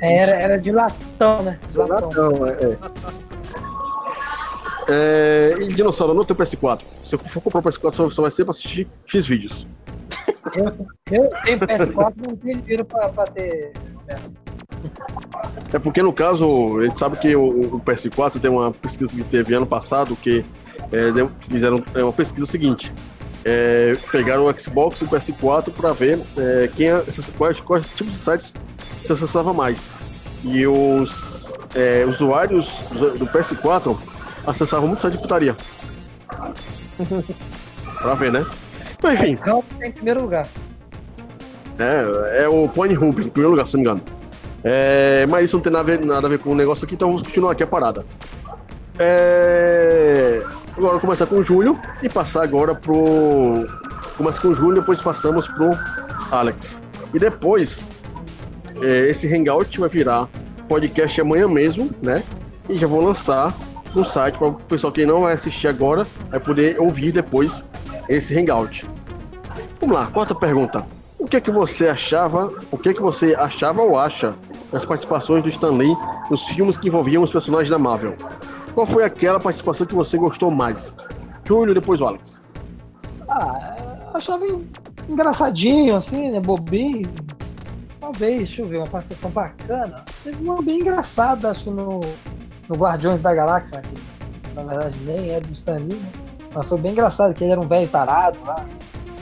Era, era de latão, né? De latão. Não, é, é. É, e Dinossauro, não tem PS4. Se eu for comprar o PS4, só, só vai ser pra assistir X vídeos. Eu, eu tenho PS4 não tenho dinheiro pra, pra ter. É porque, no caso, a gente sabe que o, o PS4 tem uma pesquisa que teve ano passado que é, fizeram é, uma pesquisa seguinte. É, pegaram o Xbox e o PS4 para ver é, quem, esses, quais, quais tipos de sites se acessava mais. E os é, usuários do do PS4 acessavam muito site de putaria. pra ver, né? Mas enfim, Não tem em primeiro lugar. É, é o Pornhub, em primeiro lugar, se não me engano. É, mas isso não tem nada a, ver, nada a ver com o negócio aqui, então vamos continuar aqui a parada. É, agora começar com o Júlio e passar agora pro. Começa com o Júlio, depois passamos pro Alex. E depois, é, esse Hangout vai virar podcast amanhã mesmo, né? E já vou lançar no site para o pessoal que não vai assistir agora vai poder ouvir depois esse Hangout. Vamos lá, quarta pergunta. O que é que você achava, o que é que você achava ou acha das participações do Stan Lee nos filmes que envolviam os personagens da Marvel? Qual foi aquela participação que você gostou mais? Júlio, depois o Alex. Ah, eu achava en- engraçadinho, assim, né? Bobinho. Talvez, deixa eu ver, uma participação bacana. Teve uma bem engraçada, acho no, no Guardiões da Galáxia, que na verdade nem é do Stan Lee, né? Mas foi bem engraçado, que ele era um velho tarado lá,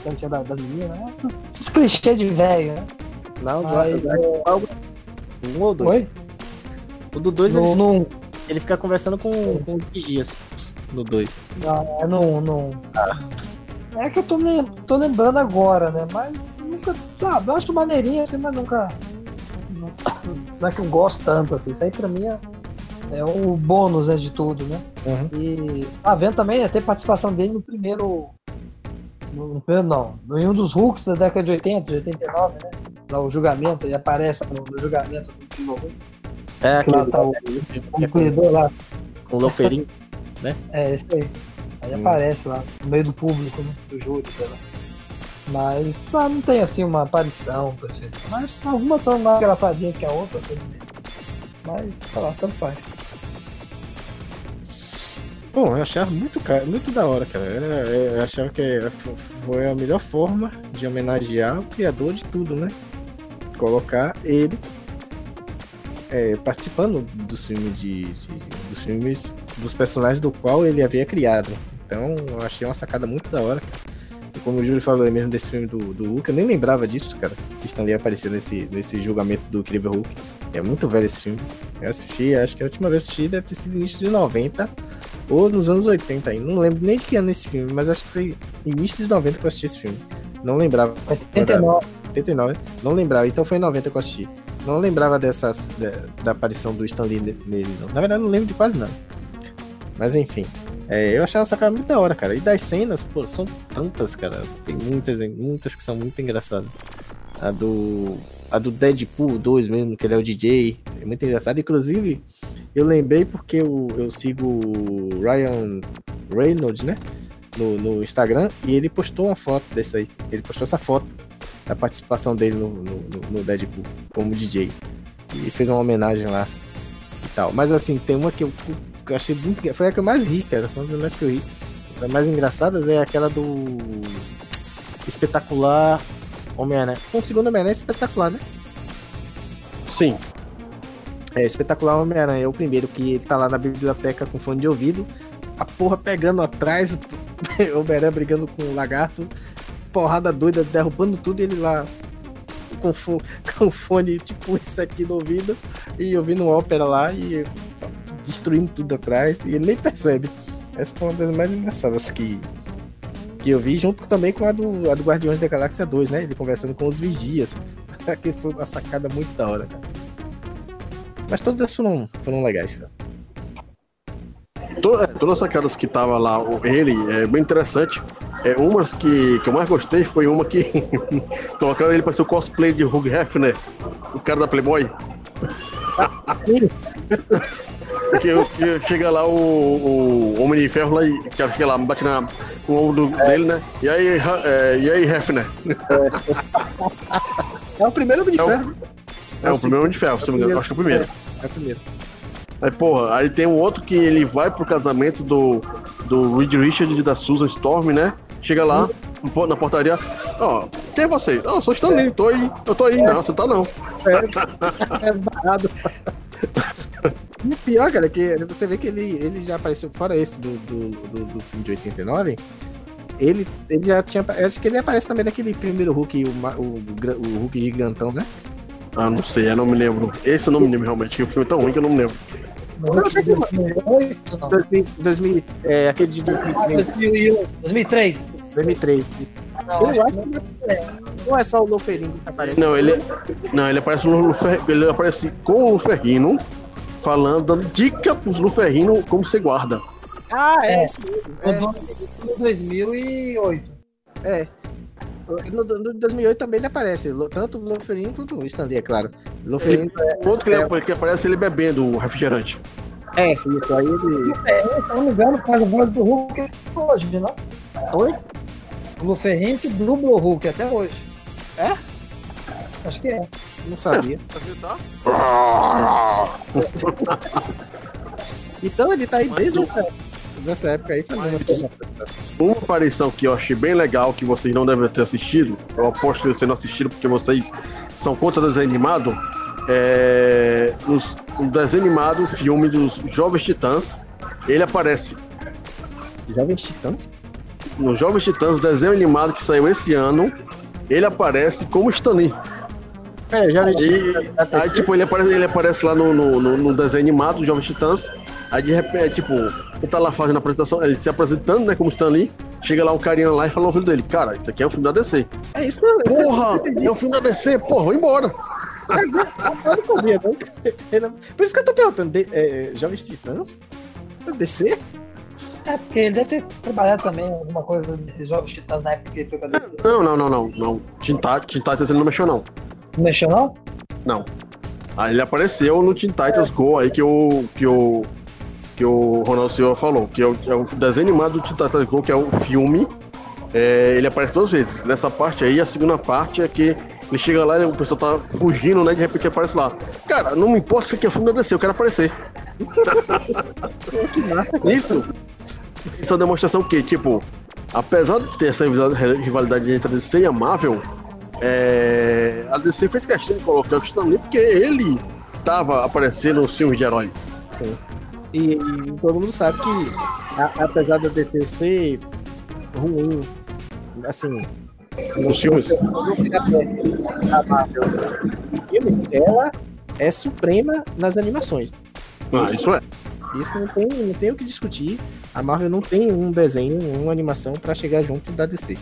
que tinha da- das meninas, né? Esses clichês de velho, né? Não, Mas, do- um ou dois. Oi? O do dois No, ele, no, ele fica conversando com, com o Vigias. No dois. não, é no, no- É que eu tô, lem- tô lembrando agora, né? Mas nunca, sabe, eu acho maneirinho assim, mas nunca. Não, é que eu gosto tanto, assim. Isso aí pra mim é, é o bônus né, de tudo, né? Uhum. E tá vendo também até participação dele no primeiro. No, primeiro não, em um dos Hulks da década de 80, de 89, né? Lá o julgamento, ele aparece no, no julgamento do Hulk. É aquele Lá tá o, o corredor lá. com o Loferinho. É, esse aí. Aí Hum. aparece lá, no meio do público, né? Do júri, sei lá. Mas ah, não tem assim uma aparição perfeita. Mas algumas são mais engraçadinhas que a outra. Mas, sei lá, tanto faz. Bom, eu achava muito, muito da hora, cara. Era- eu achava que f- foi a melhor forma de homenagear o criador de tudo, né? Colocar ele é, participando dos filmes de, de- dos filmes dos personagens do qual ele havia criado. Então, eu achei uma sacada muito da hora, cara. E como o Júlio falou mesmo desse filme do, do Hulk, eu nem lembrava disso, cara. Que Stanley apareceu nesse, nesse julgamento do Incrível Hulk. É muito velho esse filme. Eu assisti, acho que a última vez que assisti deve ter sido início de 90 ou nos anos 80 aí. Não lembro nem de que ano esse filme, mas acho que foi início de 90 que eu assisti esse filme. Não lembrava. 89. 89, não lembrava. Então foi em 90 que eu assisti. Não lembrava dessas, da, da aparição do Stan Lee ne- nele, não. Na verdade, não lembro de quase nada. Mas enfim. É, eu achava essa cara muito da hora, cara. E das cenas, pô, são tantas, cara. Tem muitas, muitas que são muito engraçadas. A do. A do Deadpool 2 mesmo, que ele é o DJ. É muito engraçado. Inclusive, eu lembrei porque eu, eu sigo o Ryan Reynolds, né? No, no Instagram. E ele postou uma foto desse aí. Ele postou essa foto da participação dele no, no, no- no Deadpool como DJ. E fez uma homenagem lá e tal. Mas assim, tem uma que eu, que eu achei muito. Foi a que eu mais ri, cara. Foi uma das mais que eu ri. As mais engraçadas é aquela do. Espetacular Homem-Aranha. Com o segundo Homem-Aranha é espetacular, né? Sim. É, espetacular Homem-Aranha é o primeiro que ele tá lá na biblioteca com fone de ouvido, a porra pegando atrás, o Homem-Aranha brigando com o lagarto, porrada doida, derrubando tudo e ele lá com, fo- com fone tipo isso aqui no ouvido e ouvindo ópera lá e destruindo tudo atrás e ele nem percebe. Essa foi uma das mais engraçadas que, que eu vi, junto também com a do, a do Guardiões da Galáxia 2, né? Ele conversando com os vigias. que foi uma sacada muito da hora, cara. Mas todas foram, foram legais, cara. To- é, todas as sacadas que tava lá, ele, é bem interessante. É, umas que, que eu mais gostei foi uma que colocaram ele pra ser o cosplay de Hugh Hefner, o cara da Playboy. Que, que chega lá o, o Homem de Ferro lá e que chega lá, bate na, com o ombro do- dele, né? E aí, é, e aí Hefner? É o primeiro Homem de É o- Ferro. É o primeiro Homem de Ferro, se não me engano, acho que é o primeiro. É o primeiro. Aí, porra, aí tem um outro que ele vai pro casamento do, do Reed Richards e da Susan Storm, né? Chega lá po- na portaria. Ó, quem é você? Ó, eu sou Stanley, tô aí. Eu tô aí. Não, você tá não. É barrado. E o pior, cara, é que você vê que ele, ele já apareceu, fora esse do, do, do, do filme de 89, ele, ele já tinha. Acho que ele aparece também naquele primeiro Hulk, o, o, o Hulk gigantão, né? Ah, não sei, eu não me lembro. Esse eu não me lembro realmente, que o filme é tão ruim que eu não me lembro. No Hulk de 2008, não. 2000, 2000, é, aquele de 2003. 2001, 2003. 2003. Não, Eu acho que não é só o Loferino que aparece. Não, ele. Não, ele aparece no Lufer, ele aparece com o Luferrino, falando, dando dica pros Luferrino como você guarda. Ah, é, É. isso mesmo. que no 2008. É, é. No, no 2008 também ele aparece, tanto o Loferino quanto o Stanley, é claro. Loferino O outro que, ele, que aparece ele bebendo o refrigerante. é, isso aí ele. É, se não me engano, faz a voz do Hulk hoje, não? Oi? O Luferrin que dubla o Hulk até hoje. É? Acho que é. Não sabia. Então ele tá aí desde essa, nessa época aí fazendo essa. Uma aparição que eu achei bem legal, que vocês não devem ter assistido, eu aposto que vocês não assistiram porque vocês são contra desenho animado, é nos, no desenho animado, filme dos Jovens Titãs, ele aparece. Jovens Titãs? No Jovens Titãs, desenho animado que saiu esse ano, ele aparece como Stanley. É, Jovens E, Titãs. aí, tipo, ele aparece, ele aparece lá no, no, no- no desenho animado dos Jovens Titãs. Aí, de repente, tipo, ele tá lá fazendo a apresentação, ele se apresentando, né, como Stan Lee. Chega lá um carinha lá e fala no ouvido dele: Cara, isso aqui é o filme da DC. É isso mesmo. Porra, é o filme da DC, porra, vou embora. Eu não sabia, não. Por isso que eu tô perguntando, de, é, Jovens Titãs? DC? É, porque ele deve ter trabalhado também em alguma coisa desses jogos titãs na época que ele foi com a DC. Não, não, não, não. não. Teen Titans ele não mexeu, não. Não mexeu, não? Não. Aí ele apareceu no Teen Titans Go aí que o. que o. que o Ronaldo Silva falou, que é o, é o desenho animado do Teen Titans Go, que é o filme. É, ele aparece duas vezes. Nessa parte aí, a segunda parte é que ele chega lá e o pessoal tá fugindo, né? De repente aparece lá. Cara, não me importa se aqui é filme da DC, eu quero aparecer. Isso. Isso é uma demonstração que, tipo, apesar de ter essa rivalidade entre a DC e a Marvel, é, a DC fez questão de colocar o Stan Lee porque ele tava aparecendo nos filmes de herói. E, e todo mundo sabe que, a- apesar da DC ser ruim, assim. Nos filmes. ela é suprema nas animações. Ah, isso é. Isso não tem, não tem o que discutir. A Marvel não tem um desenho, uma animação pra chegar junto da DC.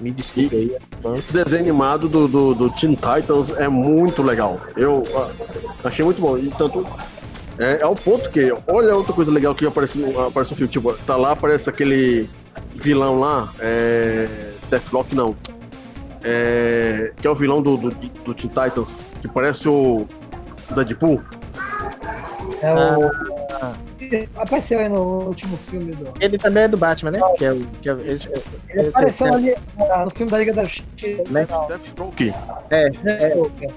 Me desculpe aí. Esse desenho animado do, do, do Teen Titans é muito legal. Eu ah, achei muito bom. E tanto. É, é o ponto que. Olha outra coisa legal que aparece no, aparece no filme. Tipo, tá lá, aparece aquele vilão lá. É. Deathlock não. É, que é o vilão do, do, do Teen Titans. Que parece o. o Deadpool. É o. Ah. Apareceu aí no último filme do. Ele também é do Batman, né? Que é o. Que é, esse- Ele esse- apareceu é- ali ah, no filme da Liga da Justiça. Né? Deathstroke. É, Deathstroke, é.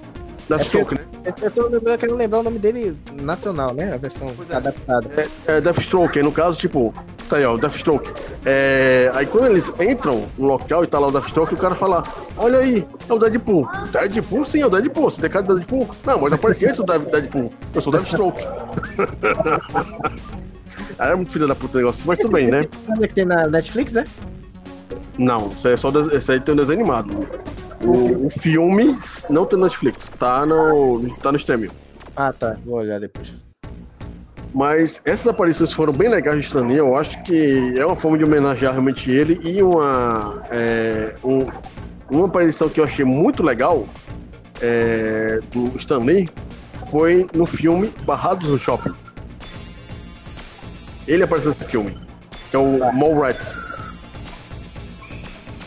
Deathstroke, né? eu tô lembrando, eu quero lembrar o nome dele nacional, né? A versão é. adaptada. É Deathstroke, aí no caso, tipo, tá aí, ó, Deathstroke. É, aí quando eles entram no local e tá lá o Deathstroke, o cara fala: Olha aí, é o Deadpool. Deadpool, sim, é o Deadpool. Você tem cara de Deadpool? Não, mas apareci antes do Dead- Deadpool. Eu sou o Deathstroke. Aí é muito filho da puta o negócio, mas tudo bem, né? Que tem na Netflix, é? Não, isso aí é só isso aí tem um desenho animado. O, o filme não tem Netflix, tá no, tá no streaming. Ah, tá. Vou olhar depois. Mas essas aparições foram bem legais de Stan Lee. Eu acho que é uma forma de homenagear realmente ele. E uma, é, um- uma aparição que eu achei muito legal é, do Stan Lee foi no filme Barrados no Shopping. Ele apareceu nesse filme, que é o Mallrats.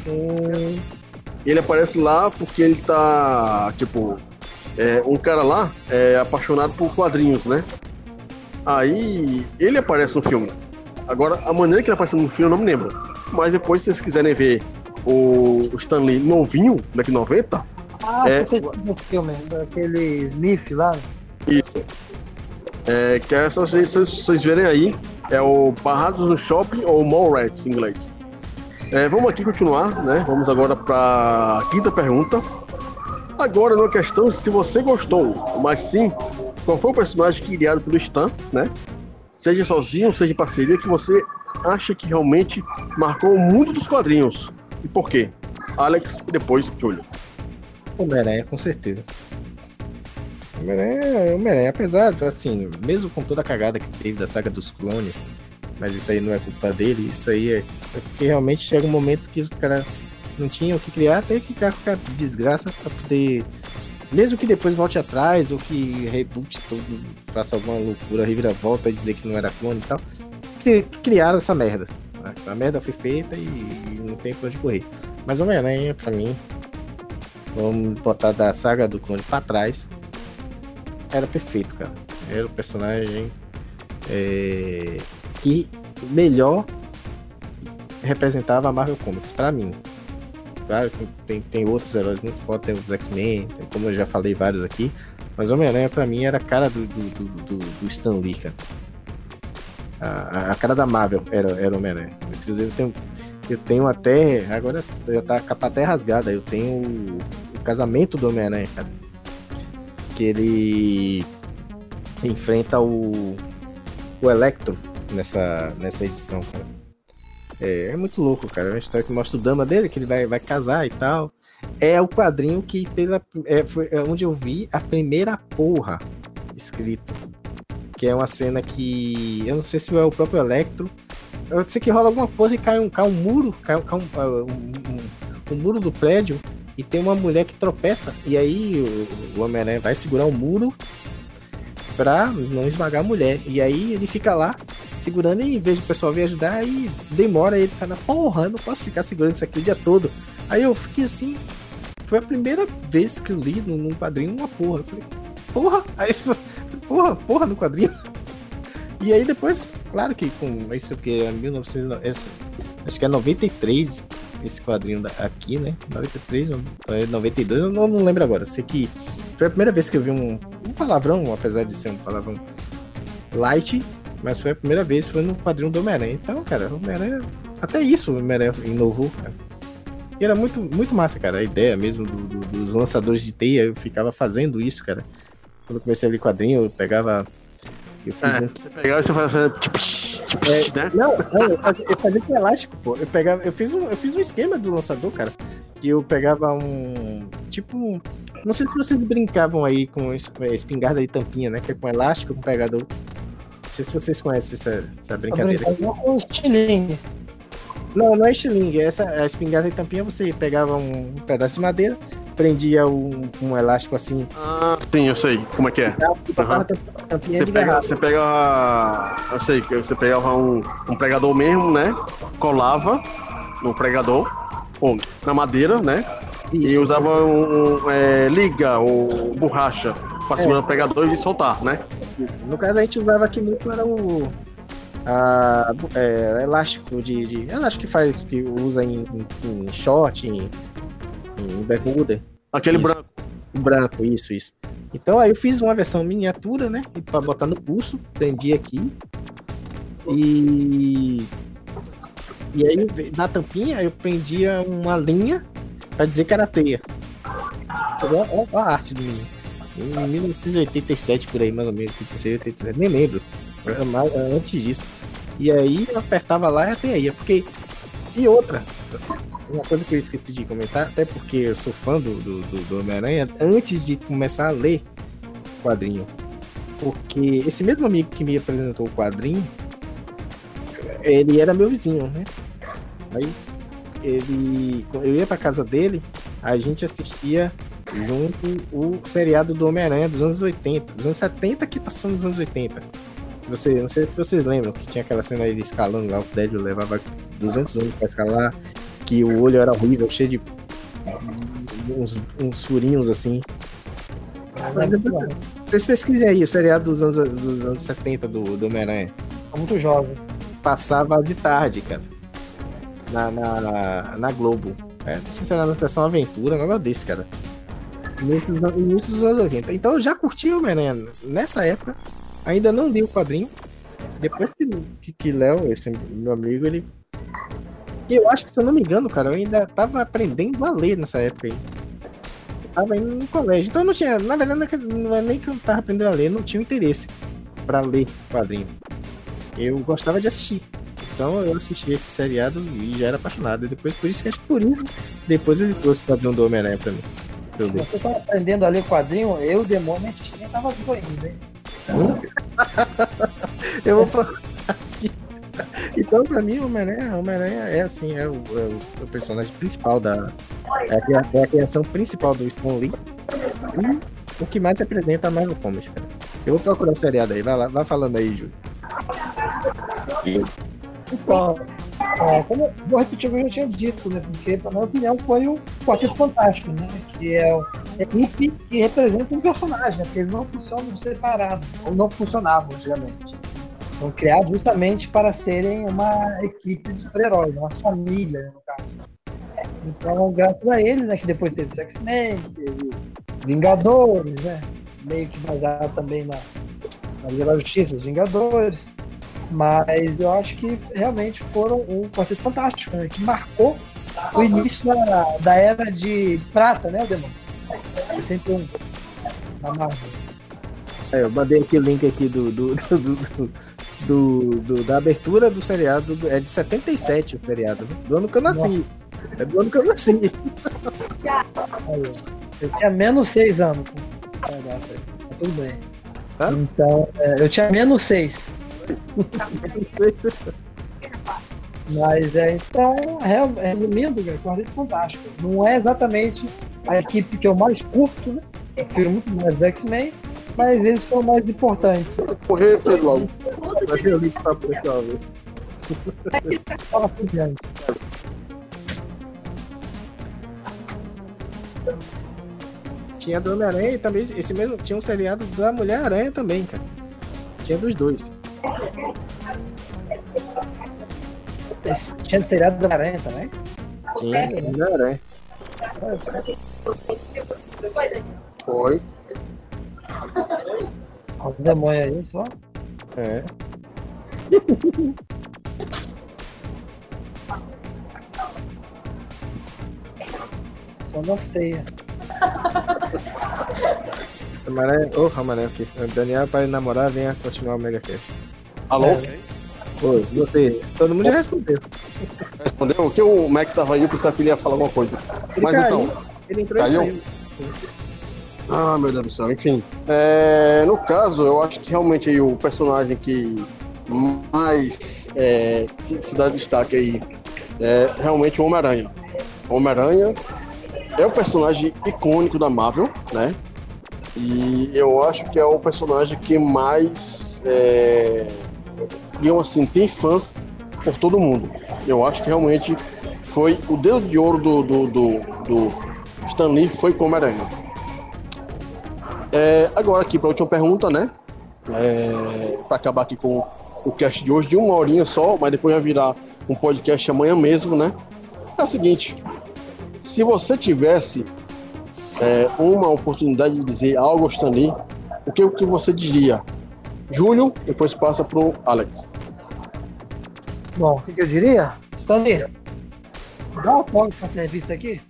Hum, Ele aparece lá porque ele tá, tipo, é, um cara lá é apaixonado por quadrinhos, né? Aí ele aparece no filme. Agora, a maneira que ele aparece no filme eu não me lembro. Mas depois, se vocês quiserem ver o o Stan Lee novinho, daqui 90, Ah, É. você tinha o filme, daquele Smith lá. isso. É, que é só vocês, vocês- verem aí, é o Barrados no Shopping ou Mallrats em inglês. É, vamos aqui continuar, né? Vamos agora para a quinta pergunta. Agora, na questão se você gostou, mas sim, qual foi o personagem criado pelo Stan, né? Seja sozinho, seja em parceria, que você acha que realmente marcou muito dos quadrinhos. E por quê? Alex e depois Júlio. Homem-Aranha, com certeza. Homem-Aranha, apesar, assim, mesmo com toda a cagada que teve da saga dos clones, mas isso aí não é culpa dele, isso aí é, é porque realmente chega um momento que os caras não tinham o que criar, tem que criar qualquer desgraça pra poder. Mesmo que depois volte atrás, ou que reboot todo, faça alguma loucura, reviravolta e dizer que não era clone e tal. cri- Criaram essa merda. né? A merda foi feita e não tem pra onde correr. Mas Homem-Aranha, pra mim, vamos botar da saga do clone pra trás, era perfeito, cara. Era o personagem é, que melhor representava a Marvel Comics, pra mim. Claro que tem, tem outros heróis muito fortes, tem os X-Men, tem- como eu já falei vários aqui, mas Homem-Aranha pra mim era a cara do, do, do, do, do Stan Lee, cara. A, a- a cara da Marvel era, era Homem-Aranha. Inclusive eu tenho, eu tenho até, agora já tá a capa até rasgada, eu tenho o, o casamento do Homem-Aranha, cara. Que ele enfrenta o, o Electro nessa, nessa edição, cara. É, é muito louco, cara. É uma história que mostra o dama dele, que ele vai, vai casar e tal. É o quadrinho que pela, é, foi é onde eu vi a primeira porra escrito. Que é uma cena que. Eu não sei se é o próprio Electro. Eu sei que rola alguma coisa e cai um, cai um muro, cai, cai um, ah, um- um- um muro do prédio e tem uma mulher que tropeça. E aí o, o Homem-Aranha vai segurar o muro pra não esmagar a mulher. E aí ele fica lá segurando e vez do pessoal vir ajudar, aí demora ele fala, porra, eu não posso ficar segurando isso aqui o dia todo. Aí eu fiquei assim, foi a primeira vez que eu li num, quadrinho uma porra. Eu falei, porra! Aí porra, porra no quadrinho. E aí depois, claro que com isso que é 1900, essa, acho que é 93 esse quadrinho aqui, né? 93 ou é 92, eu não, não lembro agora. Sei que foi a primeira vez que eu vi um palavrão, apesar de ser um palavrão light, mas foi a primeira vez, foi no quadrinho do Homem-Aranha. Então, cara, o Homem-Aranha, até isso o Homem-Aranha inovou, cara. E era muito, muito massa, cara, a ideia mesmo do- do- dos lançadores de teia, eu ficava fazendo isso, cara. Quando eu comecei a ler quadrinho, eu pegava. Eu É, você pegava e você fazia tipo, tipo, né? não, não, eu fazia, eu fazia com elástico, pô. Eu pegava, eu fiz um, eu fiz um esquema do lançador, cara. Que eu pegava um, tipo, um- não sei se vocês brincavam aí com é, espingarda de tampinha, né? Que é com elástico, com pegador. Não sei se vocês conhecem essa, essa Tá brincadeira. com estilingue. Não, não é estilingue. Essa a espingarda de tampinha você pegava um, um pedaço de madeira, prendia um, um elástico assim, Ah, sim, eu sei como é que é. e tampinha Você pega, você pega, eu sei, que você pegava um, um pregador mesmo, né? Colava no pregador, ou na madeira, né? E Isso. usava um, um, é, liga ou borracha pra segurar o pregador e soltar, né? Isso. No caso, a gente usava aqui muito era o. A, é, elástico de, de- Elástico que faz, que usa em, em- em short, em, em bermuda. Aquele Isso. branco. Branco, isso, isso. Então aí eu fiz uma versão miniatura, né? Pra botar no pulso, prendi aqui. E. E aí na tampinha eu prendia uma linha pra dizer que era teia. Olha, a arte do menino. Em 1987 por aí, mais ou menos, 86, 87, nem lembro. Era mais- era antes disso. E aí eu apertava lá e a teia ia, porque. E outra, uma coisa que eu esqueci de comentar, até porque eu sou fã do, do, do- do Homem-Aranha, antes de começar a ler o quadrinho. Porque esse mesmo amigo que me apresentou o quadrinho, ele era meu vizinho, né? Aí ele. Eu ia pra casa dele, a gente assistia junto o seriado do Homem-Aranha dos anos 80, dos anos 70 que passou nos anos 80. Você, não sei se vocês lembram que tinha aquela cena ele escalando lá, o prédio levava 200 anos pra escalar, que o olho era horrível, cheio de uns, uns furinhos assim. Vocês pesquisem aí o seriado dos anos, dos anos 70 do, do Homem-Aranha. Muito jovem. Passava de tarde, cara. Na, na, na Globo. É, não sei se era na sessão Aventura, negócio desse, cara. Início dos, início dos anos 80. Então eu já curti o Homem-Aranha nessa época. Ainda não li o quadrinho. Depois que, que, que Léo, esse meu amigo, ele. Eu acho que, se eu não me engano, cara, eu ainda tava aprendendo a ler nessa época aí. Eu tava indo no colégio. Então eu não tinha. Na verdade, não é é nem que eu tava aprendendo a ler, não tinha interesse pra ler quadrinho. Eu gostava de assistir. Então eu assisti esse seriado e já era apaixonado. E depois, por isso que acho que por isso, depois ele trouxe o quadrinho do Homem-Aranha pra mim. ler. Você tá aprendendo a ler quadrinho, eu, demônio, a gente nem tava vivo ainda, hein? Eu vou procurar aqui. Então, pra mim, o Homem-Aranha Homem-Aranha é assim, é o, é o- personagem principal da. É a, é a criação principal do Stan Lee. E o que mais representa a Marvel Comics, cara. Eu vou procurar o seriado aí, vai lá, vai falando aí, Júlio. Então, é, como vou repetir o que eu já tinha dito, né? Porque, na minha opinião, foi o Quarteto Fantástico, né? Que é o- a equipe que representa um personagem, né? Porque eles não funcionam separados, ou não funcionavam antigamente. Foram criados justamente para serem uma equipe de super-heróis, uma família, no caso. Então, graças a eles, né? Que depois teve os X-Men, teve Vingadores, né? Meio que baseado também na, na Liga da Justiça, os Vingadores. Mas eu acho que realmente foram um Quarteto Fantástico, né? Que marcou o início da, da era de prata, né, Demon? É sempre um na Marvel. É, eu mandei aqui o link aqui do, do, do, do- da abertura do seriado. do- é de 77 o seriado, né? do ano que eu nasci. É do ano que eu nasci. Eu tinha menos seis anos. Tá, tá, tá tudo bem. Tá? Então, é, eu tinha menos seis. Mas é, então, é, resumindo, cara, Quarteto Fantástico. Não é exatamente a equipe que eu mais curto, né? Eu prefiro muito mais os X-Men, mas eles foram mais importantes. Correr cedo logo. Pessoal ver. Fala por diante. Tinha do Homem-Aranha e também esse mesmo tinha um seriado da Mulher-Aranha também, cara. Tinha dos dois. Tinha seriado do Aranha também? Tinha da Mulher-Aranha. Foi. Olha o demônio aí só. É. Só nas teias. Amaré, ô, oh, Amaré aqui. Daniel, para namorar, venha continuar o Mega Cast. Alô? Oi, você. Todo mundo já respondeu. Respondeu? O que o Mac tava aí, eu pensava que ele ia falar alguma coisa. Ele Mas caiu, então. Ele entrou Caiu? e saiu. Ah, meu Deus do céu, enfim. É, no caso, eu acho que realmente aí o personagem que mais é, se, se dá destaque aí é realmente o Homem-Aranha. Homem-Aranha é o personagem icônico da Marvel, né? E eu acho que é o personagem que mais, é, digamos assim, tem fãs por todo mundo. Eu acho que realmente foi o dedo de ouro do, do, do, do Stan Lee foi com Homem-Aranha. É, agora aqui para a última pergunta, né? É, para acabar aqui com o cast de hoje de uma horinha só, mas depois vai virar um podcast amanhã mesmo, né? É o seguinte: se você tivesse é, uma oportunidade de dizer algo ao Stan Lee, o que, o que você diria? Júlio, depois passa pro Alex. Bom, o que, que eu diria? Stanley, dá uma folga pra ser vista aqui.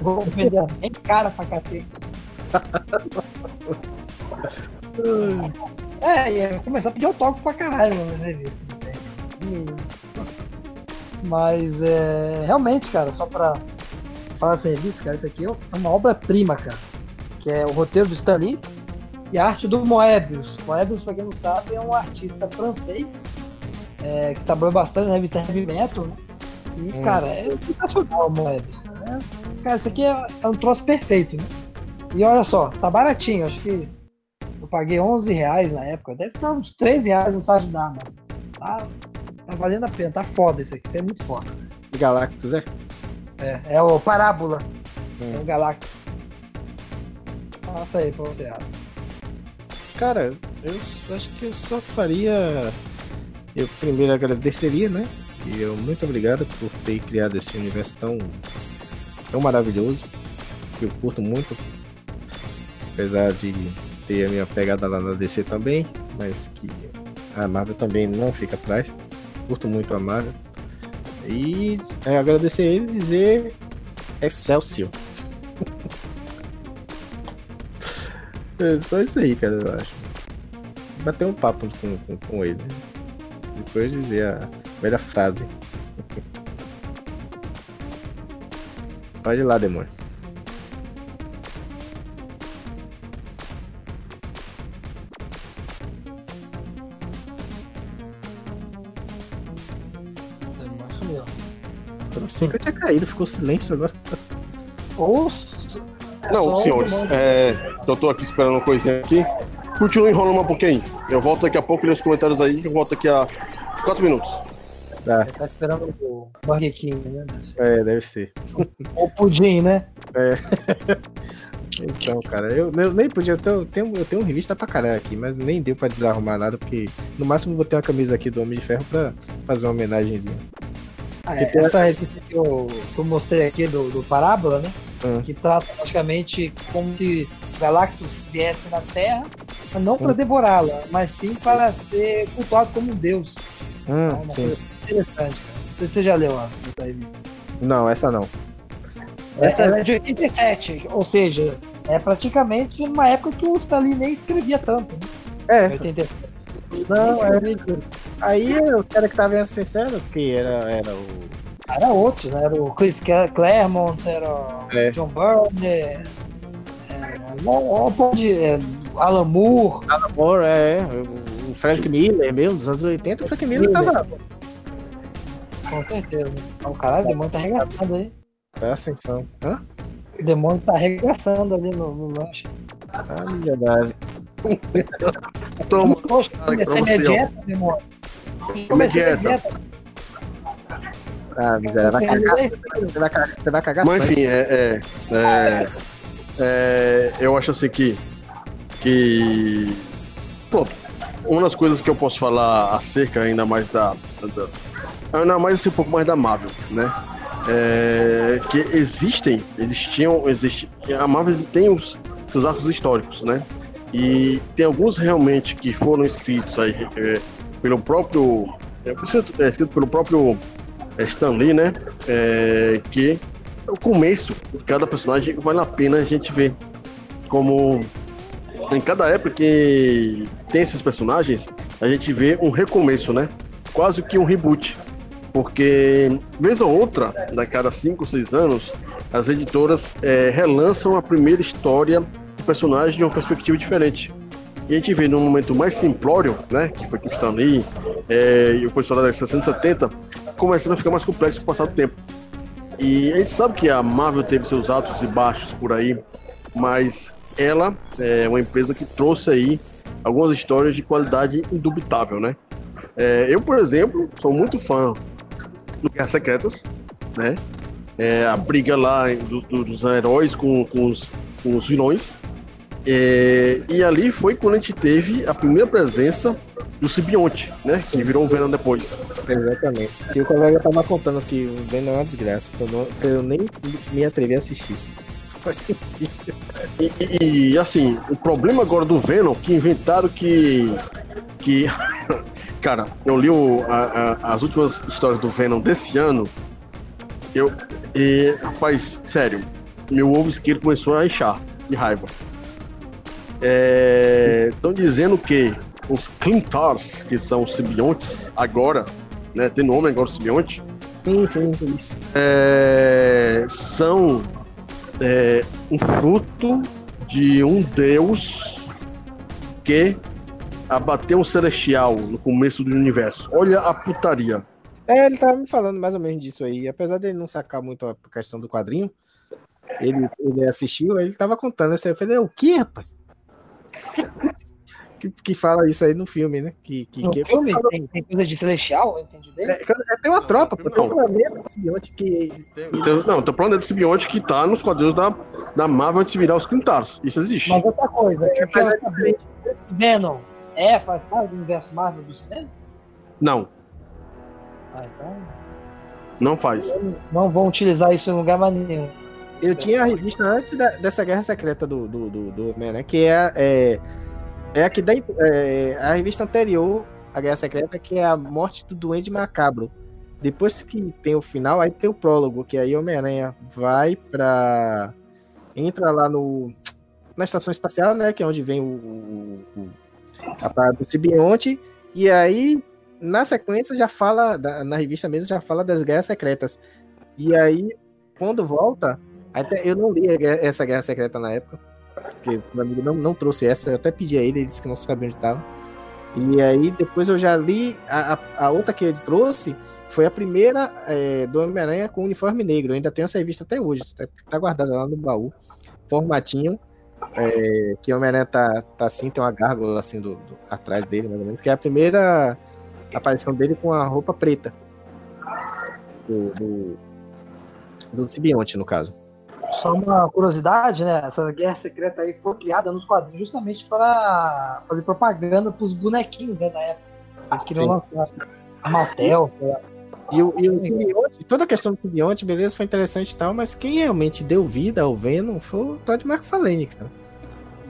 Vou vender bem cara pra cacete. É, ia começar a pedir autógrafo pra caralho nas revistas. né? Mas é, realmente, cara, só pra falar revista, cara, isso aqui é uma obra-prima, cara. Que é o roteiro do Stan Lee e a arte do Moebius. Moebius, pra quem não sabe, é um artista francês é, que trabalhou bastante na revista Heavy Metal, né? E, Hum. cara, é sensacional o Moebius. né? Cara, isso aqui é, é um troço perfeito, né? E olha só, tá baratinho, acho que eu paguei 11 reais na época, deve estar uns 13 reais no site da Amazon. Tá, tá valendo a pena, tá foda isso aqui, isso é muito foda. Galactus, é? É, é o Parábola, Hum. é o Galactus. Passa aí pra você, Adam. Cara, eu acho que eu só faria. Eu primeiro agradeceria, né? E eu muito obrigado por ter criado esse universo tão, tão maravilhoso. Que eu curto muito. Apesar de ter a minha pegada lá na DC também, mas que a Marvel também não fica atrás. Curto muito a Marvel. E é, agradecer ele e dizer Excelsior. É só isso aí, cara, eu acho. Bater um papo com, com, com ele. Depois dizer a velha frase. Pode ir lá, demônio. Sei que eu tinha caído, ficou silêncio agora. Ou Não, Só senhores, é, eu tô aqui esperando uma coisinha aqui. Continua enrolando um pouquinho. Eu volto daqui a pouco, lê os comentários aí, eu volto daqui a 4 minutos. Tá, tá esperando o Burger King, né? é, deve ser. Ou o pudim, né? Então, cara, eu, eu nem podia. Eu tenho, eu tenho, eu tenho revista pra caralho aqui, mas nem deu pra desarrumar nada, porque no máximo eu botei uma camisa aqui do Homem de Ferro pra fazer uma homenagenzinha. Ah, é, essa revista que eu, que eu mostrei aqui do, do Parábola, né? Hum. Que trata praticamente como se Galactus viesse na Terra, não para Hum. devorá-la, mas sim para ser cultuado como um deus. É Hum, uma sim. coisa interessante, cara. Não sei se você já leu ó, essa revista. Não, essa não. Essa é de 87, ou seja, é praticamente numa época que o Stalin nem escrevia tanto, né? É, 87. não, é. Aí o cara que tava sincero, que era, era o. Era outro, né? Era o Chris Claremont, era o É. John Byrne, é, um, um pouco de é, Alan Moore, Moore, é, o Frank Miller mesmo, dos anos 80, o Frank Miller tava. Com certeza. O caralho, o demônio tá arregaçando aí. É ascensão. Hã? O demônio tá arregaçando ali no, no lanche. Ah, miserável. Toma, Poxa, comecei minha ó. dieta, demônio. Comecei minha dieta. dieta. Ah. Vai cagar. Você vai cagar, você vai cagar Mas enfim, é, é, é, é, eu acho assim que, que pô, uma das coisas que eu posso falar acerca ainda mais da, da ainda mais assim, um pouco mais da Marvel, né? É, que existem, existiam, existe, a Marvel tem os seus arcos históricos, né? E tem alguns realmente que foram escritos aí é, pelo próprio, é, escrito- é, escrito pelo próprio Stan Lee, né? É, que o começo de cada personagem vale a pena a gente ver. Como em cada época que tem esses personagens, a gente vê um recomeço, né? Quase que um reboot. Porque, vez ou outra, a cada 5 ou 6 anos, as editoras eh, relançam a primeira história do personagem de uma perspectiva diferente. E a gente vê num momento mais simplório, né? Que foi com Stan Lee eh, e o pessoal da 6070, começando a ficar mais complexo com o passar do tempo. E a gente sabe que a Marvel teve seus altos e baixos por aí, mas ela é uma empresa que trouxe aí algumas histórias de qualidade indubitável, né? É, eu, por exemplo, sou muito fã do Guerras Secretas, né? É, a briga lá do- do- dos heróis com, com os, com os vilões. É, e ali foi quando a gente teve a primeira presença do simbionte, né? Que virou o Venom depois. Exatamente. E o colega tava contando que o Venom é uma desgraça. que Eu, não- que eu nem me atrevi a assistir. Faz sentido. E, e- e, assim, o problema agora do Venom que inventaram que. que cara, eu li o- a- a- as últimas histórias do Venom desse ano. Eu. E, rapaz, sério, meu ovo isqueiro começou a inchar de raiva. Estão dizendo que os Clintars, que são os simbiontes, agora, né? Tem nome agora o simbionte, Sim, é, são é, um fruto de um deus que abateu um celestial no começo do universo. Olha a putaria. É, ele tava me falando mais ou menos disso aí. Apesar dele não sacar muito a questão do quadrinho, ele, ele assistiu, ele tava contando isso aí. Eu falei, o que, rapaz? Que, que fala isso aí no filme, né? Que, que, No que- filme tem, tem coisa de celestial, eu entendi bem. É, é, tem uma tropa, pô, tem um Não. planeta simbionte que. Então, não, tô falando do simbionte que tá nos quadrinhos da, da Marvel antes de virar os Clintars. Isso existe. Mas outra coisa, É, mas é saber, Venom é, faz parte do universo Marvel do cinema? Não, Ah, então não faz. não vão utilizar isso em lugar mais nenhum. Eu tinha a revista antes da- dessa Guerra Secreta do, do, do, do né? Que é, é, é a que é, a revista anterior à Guerra Secreta, que é a morte do Duende Macabro. Depois que tem o final, aí tem o prólogo, que aí Homem-Aranha vai pra. entra lá no. na estação espacial, né? Que é onde vem o. o- a parada do simbionte. E aí, na sequência, já fala. na revista mesmo, já fala das Guerras Secretas. E aí, quando volta, até eu não li a essa Guerra Secreta na época, porque meu amigo não, não trouxe essa, eu até pedi a ele, ele disse que não sabia onde estava. E aí depois eu já li a, a, a outra que ele trouxe, foi a primeira é, do Homem-Aranha com uniforme negro. Eu ainda tenho essa revista até hoje, tá, tá guardada lá no baú, formatinho, é, que o Homem-Aranha tá, tá assim, tem uma gárgula assim do, do- atrás dele, mais ou menos, que é a primeira aparição dele com a roupa preta. Do, do, do no caso. Só uma curiosidade, né? Essa guerra secreta aí foi criada nos quadrinhos justamente para fazer propaganda pros bonequinhos né, da época. Eles queriam Sim. lançar a lá. E o, e o simbionte, toda a questão do simbionte, beleza, foi interessante e tal, mas quem realmente deu vida ao Venom foi o Todd McFarlane, cara.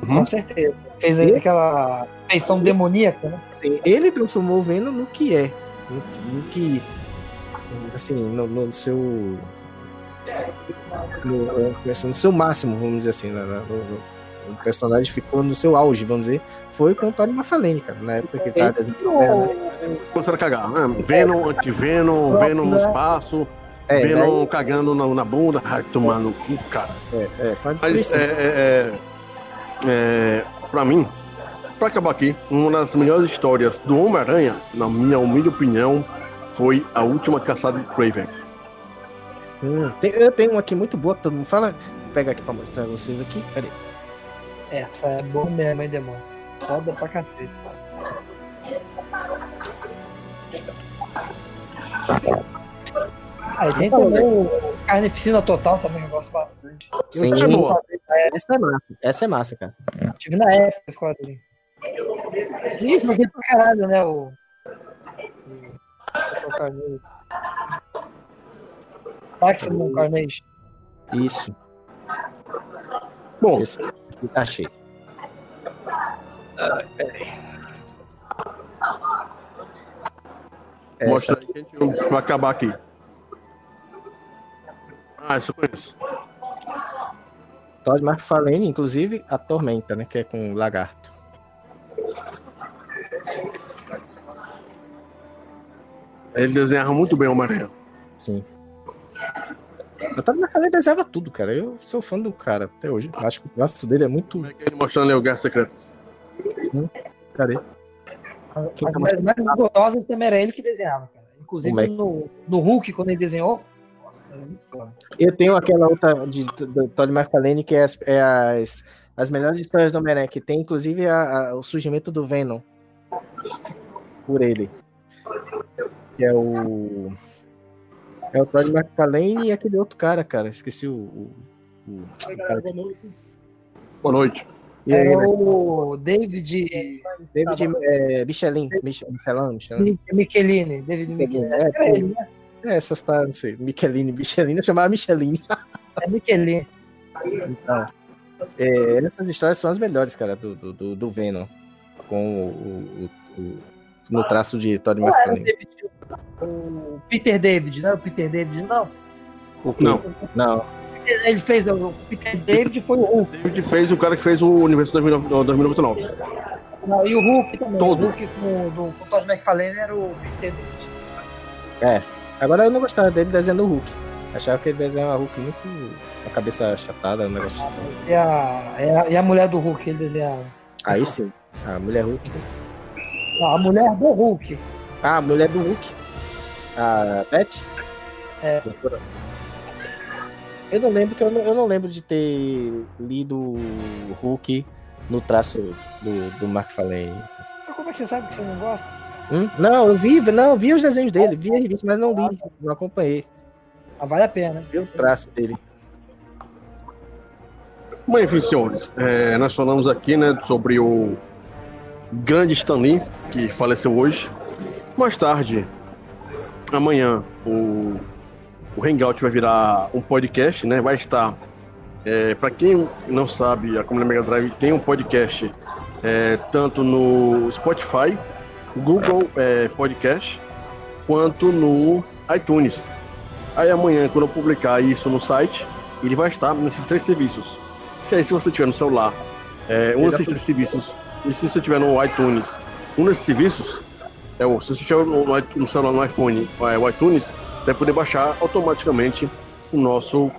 Com certeza. Fez aí aquela feição demoníaca, né? Assim, ele transformou o Venom no que é. No, no que. Assim, no, no seu. No, no seu máximo, vamos dizer assim. né, né, no- o personagem ficou no seu auge, vamos dizer. Foi com o Todd McFarlane, cara, na época que ele desenvolvendo. Começaram a cagar. Ah, Venom, anti-Venom, Venom no espaço, É, Venom cagando na, na bunda. Ai, tomando cu, cara. É, é, Mas é, é, é, é, pra mim, pra acabar aqui, uma das melhores histórias do Homem-Aranha, na minha humilde opinião, foi A Última Caçada de Craven. Hum, tem- eu tenho uma aqui muito boa que todo mundo fala. Vou pegar aqui pra mostrar pra vocês aqui. Essa é boa mesmo, hein, demônio? Foda pra cacete. Aí tem também o Carnificina Total também, eu gosto bastante. Eu Sim. tive, É boa. Essa é massa. Essa é massa, cara. tive na época esse quadrinho. Ih, joguei pra caralho, né? O. o-. Maximum Carnage. Isso. Bom, Esse achei. Peraí. Essa mostra aí que a gente vai acabar aqui. Ah, isso eu conheço. Todd McFarlane, inclusive, a Tormenta, né? Que é com o lagarto. Ele desenhava muito bem o Homem-Aranha. Sim. O Todd McFarlane desenhava tudo, cara. Eu sou fã do cara até hoje. Acho que o braço dele é muito. Como é que ele mostrando ali o Guerra Secreta? Cadê? As Quem tá mais, mais gordosas também era ele que desenhava, cara. Inclusive é no, no Hulk, quando ele desenhou. Nossa, era muito foda. Eu tenho aquela outra de, do Todd McFarlane que é as, é as, as melhores histórias do Homem-Aranha, que tem inclusive a- a- o surgimento do Venom por ele. Que é o. É o Todd McFarlane e aquele outro cara, cara. Esqueci o. o, o- o cara que- Boa noite. E aí, Era né? o David. David é, Michelin. Mich- Michelin, Michelin. Mi- Michelini. David Michelini. É, ele, né? É, essas paradas, não sei. Michelin, Michelin, eu chamava Michelin. É Michelini. Então, é, essas histórias são as melhores, cara, do, do, do- do Venom. Com o, o- o- no traço de Todd o McFarlane. O Peter David, não era o Peter David, não. O? Não. Não. Ele fez o Peter David foi o Hulk. David fez o cara que fez o Universo 2009 2099. Não, e o Hulk também. Todo. O Hulk com, do, com o Todd McFarlane era o Peter David. Agora eu não gostava dele desenhando o Hulk. Achava que ele desenhava o Hulk muito. a cabeça chatada, um negócio estranho. E a, e a, e a mulher do Hulk, ele desenhava. Aí sim, a mulher Hulk. A mulher do Hulk. Ah, a mulher do Hulk. A Beth? É. Eu não lembro que eu não, eu não lembro de ter lido o Hulk no traço do, do Mark. Então, como é que você sabe que você não gosta? Hum? Não, eu vi, não, eu vi os desenhos dele, vi a revista, mas não li, não acompanhei. Ah, vale a pena. Vi o traço dele. Mas enfim, senhores, é, nós falamos aqui né, sobre o grande Stan Lee, que faleceu hoje. Mais tarde, amanhã, o, o Hangout vai virar um podcast, né? Vai estar. É, Para quem não sabe, a Comunidade Mega Drive tem um podcast é, tanto no Spotify, Google é, Podcast, quanto no iTunes. Aí amanhã, quando eu publicar isso no site, ele vai estar nesses três serviços. Que aí, se você tiver no celular, é, um desses três serviços, e se você tiver no iTunes, um desses serviços, é, o- se você tiver no, no celular, no iPhone, é, o iTunes, vai poder baixar automaticamente o nosso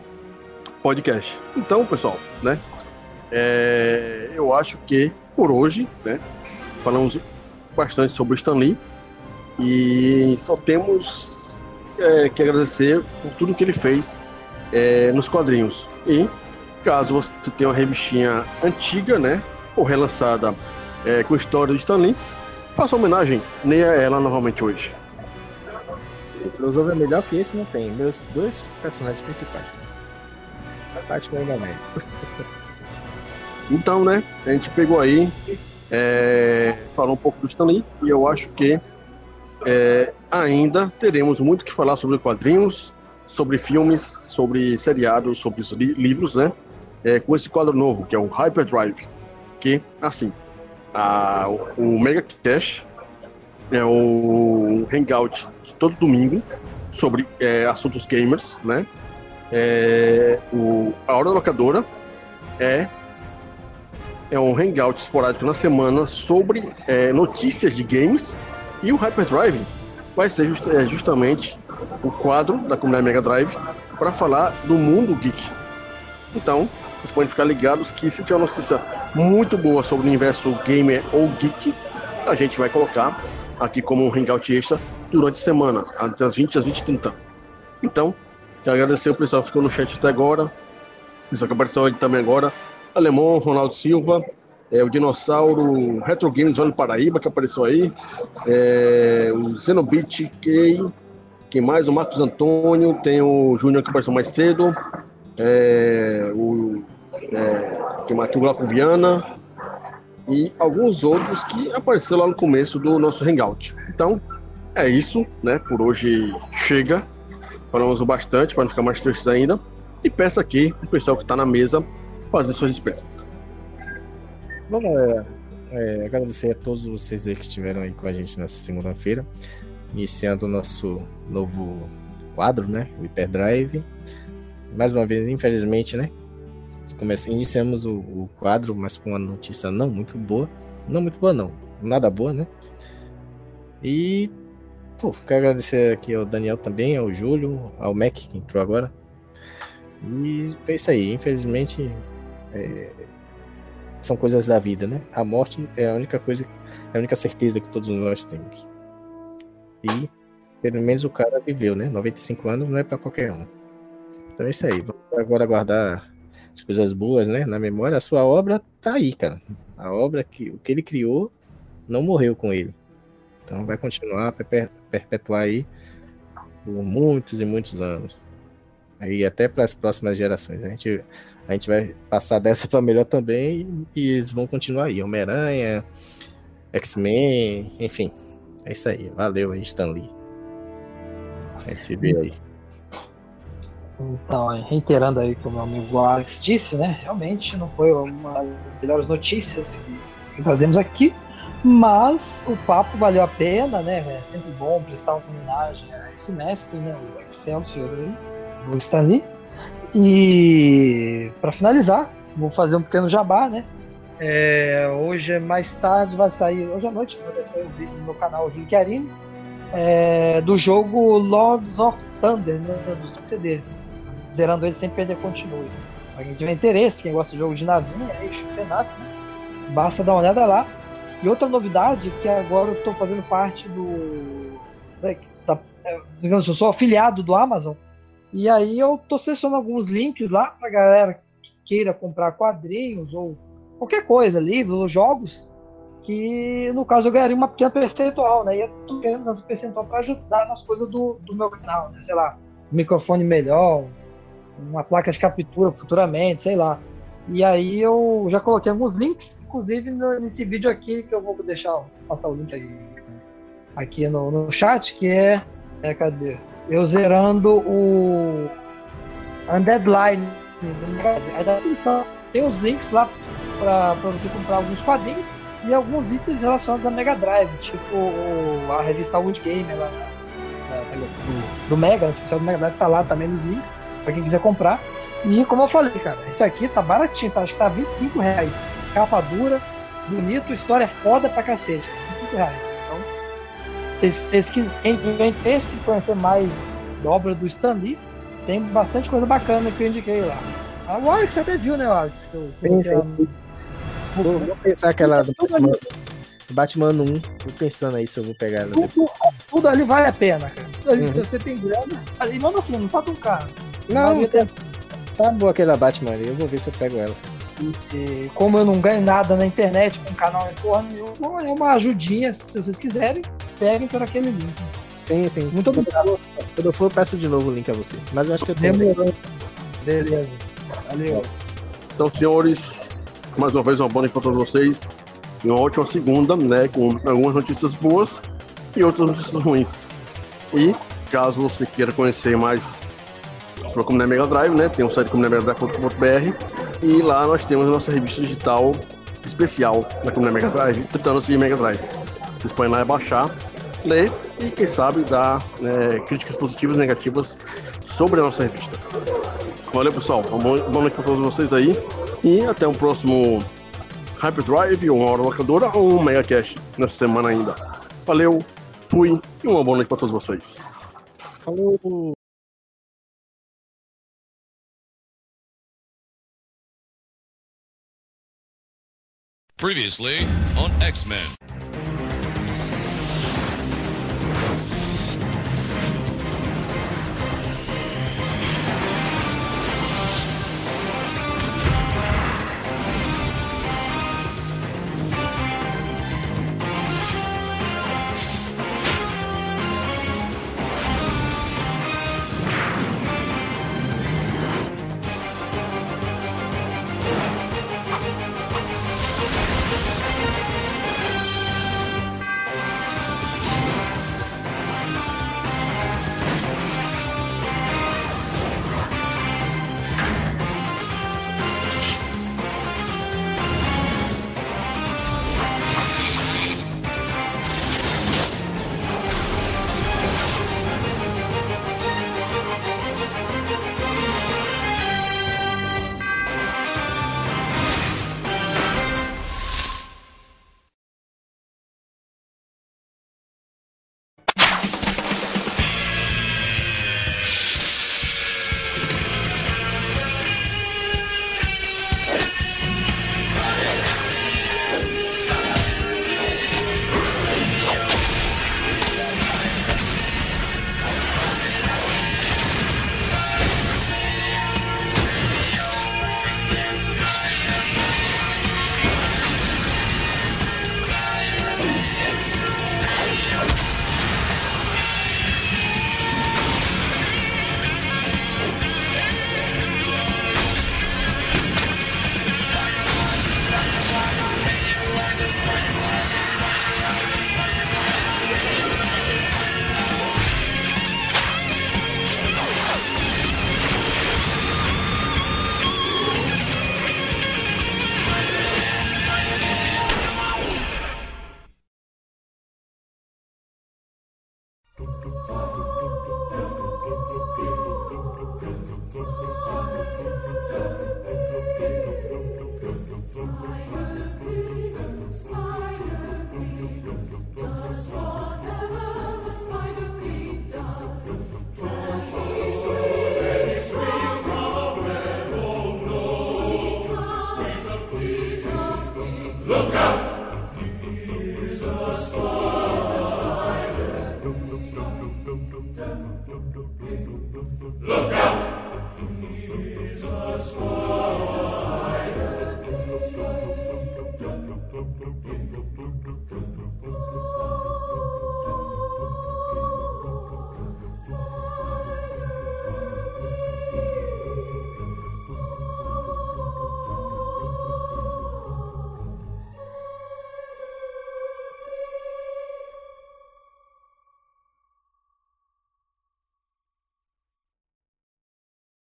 podcast. Então, pessoal, né? é, eu acho que por hoje, né? Falamos bastante sobre o Stan Lee e só temos é, que agradecer por tudo que ele fez é, nos quadrinhos. E caso você tenha uma revistinha antiga, né? Ou relançada é, com história de Stan Lee, faça homenagem nem a ela novamente hoje. O crossover melhor que esse não tem. Meus dois personagens principais. A Batman o Homem-Aranha. Então, né, a gente pegou aí, é, falou um pouco do Stan Lee, e eu acho que é, ainda teremos muito que falar sobre quadrinhos, sobre filmes, sobre seriados, sobre os li- livros, né? é, com esse quadro novo, que é o Hyperdrive, que, assim, a, o, Mega Cash é o hangout de todo domingo sobre é, assuntos gamers, né? É, o, a Hora Locadora é é um hangout esporádico na semana sobre é, notícias de games e o Hyperdrive vai ser just- é, justamente o quadro da comunidade Mega Drive para falar do mundo geek. Então, vocês podem ficar ligados que se tiver uma notícia muito boa sobre o universo gamer ou geek, a gente vai colocar aqui como um hangout extra durante a semana, das 20 às 20 e 30. Então, quero agradecer o pessoal que ficou no chat até agora, o pessoal que apareceu aí também agora, Alemão, Ronaldo Silva, é, o Dinossauro Retro Games Vale Paraíba, que apareceu aí, é, o Zenobit Key, quem mais? O Marcos Antônio, tem o Júnior que apareceu mais cedo, é, o, é? Aqui, o Glauco Viana, e alguns outros que apareceram lá no começo do nosso Hangout. Então, é isso, né? Por hoje chega. Falamos bastante para não ficar mais tristes ainda. E peço aqui o pessoal que está na mesa fazer suas dispensas. Vamos é, é, agradecer a todos vocês que estiveram aí com a gente nessa segunda-feira, iniciando o nosso novo quadro, né? O Hyperdrive. Mais uma vez, infelizmente, né? Comece... Iniciamos o, o quadro, mas com uma notícia não muito boa. Não muito boa, não. Nada boa, né? E pô, quero agradecer aqui ao Daniel também, ao Júlio, ao Mac que entrou agora. E foi isso aí. Infelizmente, é, são coisas da vida, né? A morte é a única coisa, é a única certeza que todos nós temos. E pelo menos o cara viveu, né? 95 anos não é para qualquer um. Então é isso aí. Vamos agora guardar as coisas boas, né? Na memória, a sua obra tá aí, cara. A obra que o que ele criou não morreu com ele. Então vai continuar perpetuar aí por muitos e muitos anos. Aí até para as próximas gerações. A gente, a gente vai passar dessa para melhor também e eles vão continuar aí. Homem-Aranha, X-Men, enfim. É isso aí. Valeu aí, Stanley. A gente se vê aí. Então, reiterando aí como o meu amigo Alex disse, né? Realmente não foi uma das melhores notícias que trazemos aqui, mas o papo valeu a pena, né? É sempre bom prestar uma homenagem a esse mestre, né? O Excelsior do Stanley. E para finalizar, vou fazer um pequeno jabá, né? É, hoje mais tarde vai sair, hoje à noite deve sair um vídeo no meu canal Zinquiarine é, do jogo Lords of Thunder, né, do CD. Zerando ele sem perder continue. Pra quem tiver interesse, quem gosta de jogo de navinha, é né? basta dar uma olhada lá. E outra novidade que agora eu estou fazendo parte do. Da, da, é, digamos, eu sou afiliado do Amazon e aí eu tô selecionando alguns links lá pra galera que queira comprar quadrinhos ou qualquer coisa, livros ou jogos, que no caso eu ganharia uma pequena percentual, né? E eu tô querendo essa percentual para ajudar nas coisas do, do meu canal, né? Sei lá, microfone melhor, uma placa de captura futuramente, sei lá. E aí eu já coloquei alguns links, inclusive nesse vídeo aqui que eu vou deixar, passar o link aí, aqui no, no chat, que é, é cadê? eu zerando o Undead Line. Tem os links lá para você comprar alguns quadrinhos e alguns itens relacionados à Mega Drive, tipo o, a revista Wood Gamer lá do, do, Mega, o especial do Mega Drive tá lá também nos links, para quem quiser comprar. E como eu falei, cara, esse aqui tá baratinho, tá? Acho que tá 25 reais. Capa dura, bonito, história foda pra cacete. 25 reais. Se vocês quem tiver interesse em conhecer mais da obra do Stan Lee, tem bastante coisa bacana que eu indiquei lá. Ah, o Alex até viu, né, Alex? Eu, sim, sim. Vou, vou, pensar aquela do Batman, Batman 1. Tô pensando aí se eu vou pegar ela. Tudo, tudo ali vale a pena, cara. Ali, uhum. Se você tem grana. E mesmo assim, não tá tão caro. Não, tá, tá boa aquela Batman ali. Eu vou ver se eu pego ela. E, como eu não ganho nada na internet com o canal em porra nenhuma, é uma ajudinha, se vocês quiserem peguem por aquele link. Sim, sim. Muito obrigado. Quando eu for, eu peço de novo o link a você. Mas eu acho que eu tenho. Demorou. Beleza. Valeu. Então, senhores, mais uma vez uma boa noite para todos vocês. E uma ótima segunda, né? Com algumas notícias boas e outras notícias ruins. E caso você queira conhecer mais sobre a comunidade Mega Drive, né? Tem um site comunidademegadrive.com.br e lá nós temos a nossa revista digital especial da comunidade Mega Drive, 30 anos de Mega Drive. Vocês podem lá baixar, ler e, quem sabe, dar né, críticas positivas e negativas sobre a nossa revista. Valeu, pessoal. Uma boa noite para todos vocês aí. E até o um próximo Hyperdrive, uma hora locadora, ou um Megacast nessa semana ainda. Valeu, fui e uma boa noite para todos vocês. Falou! Previously on X Men.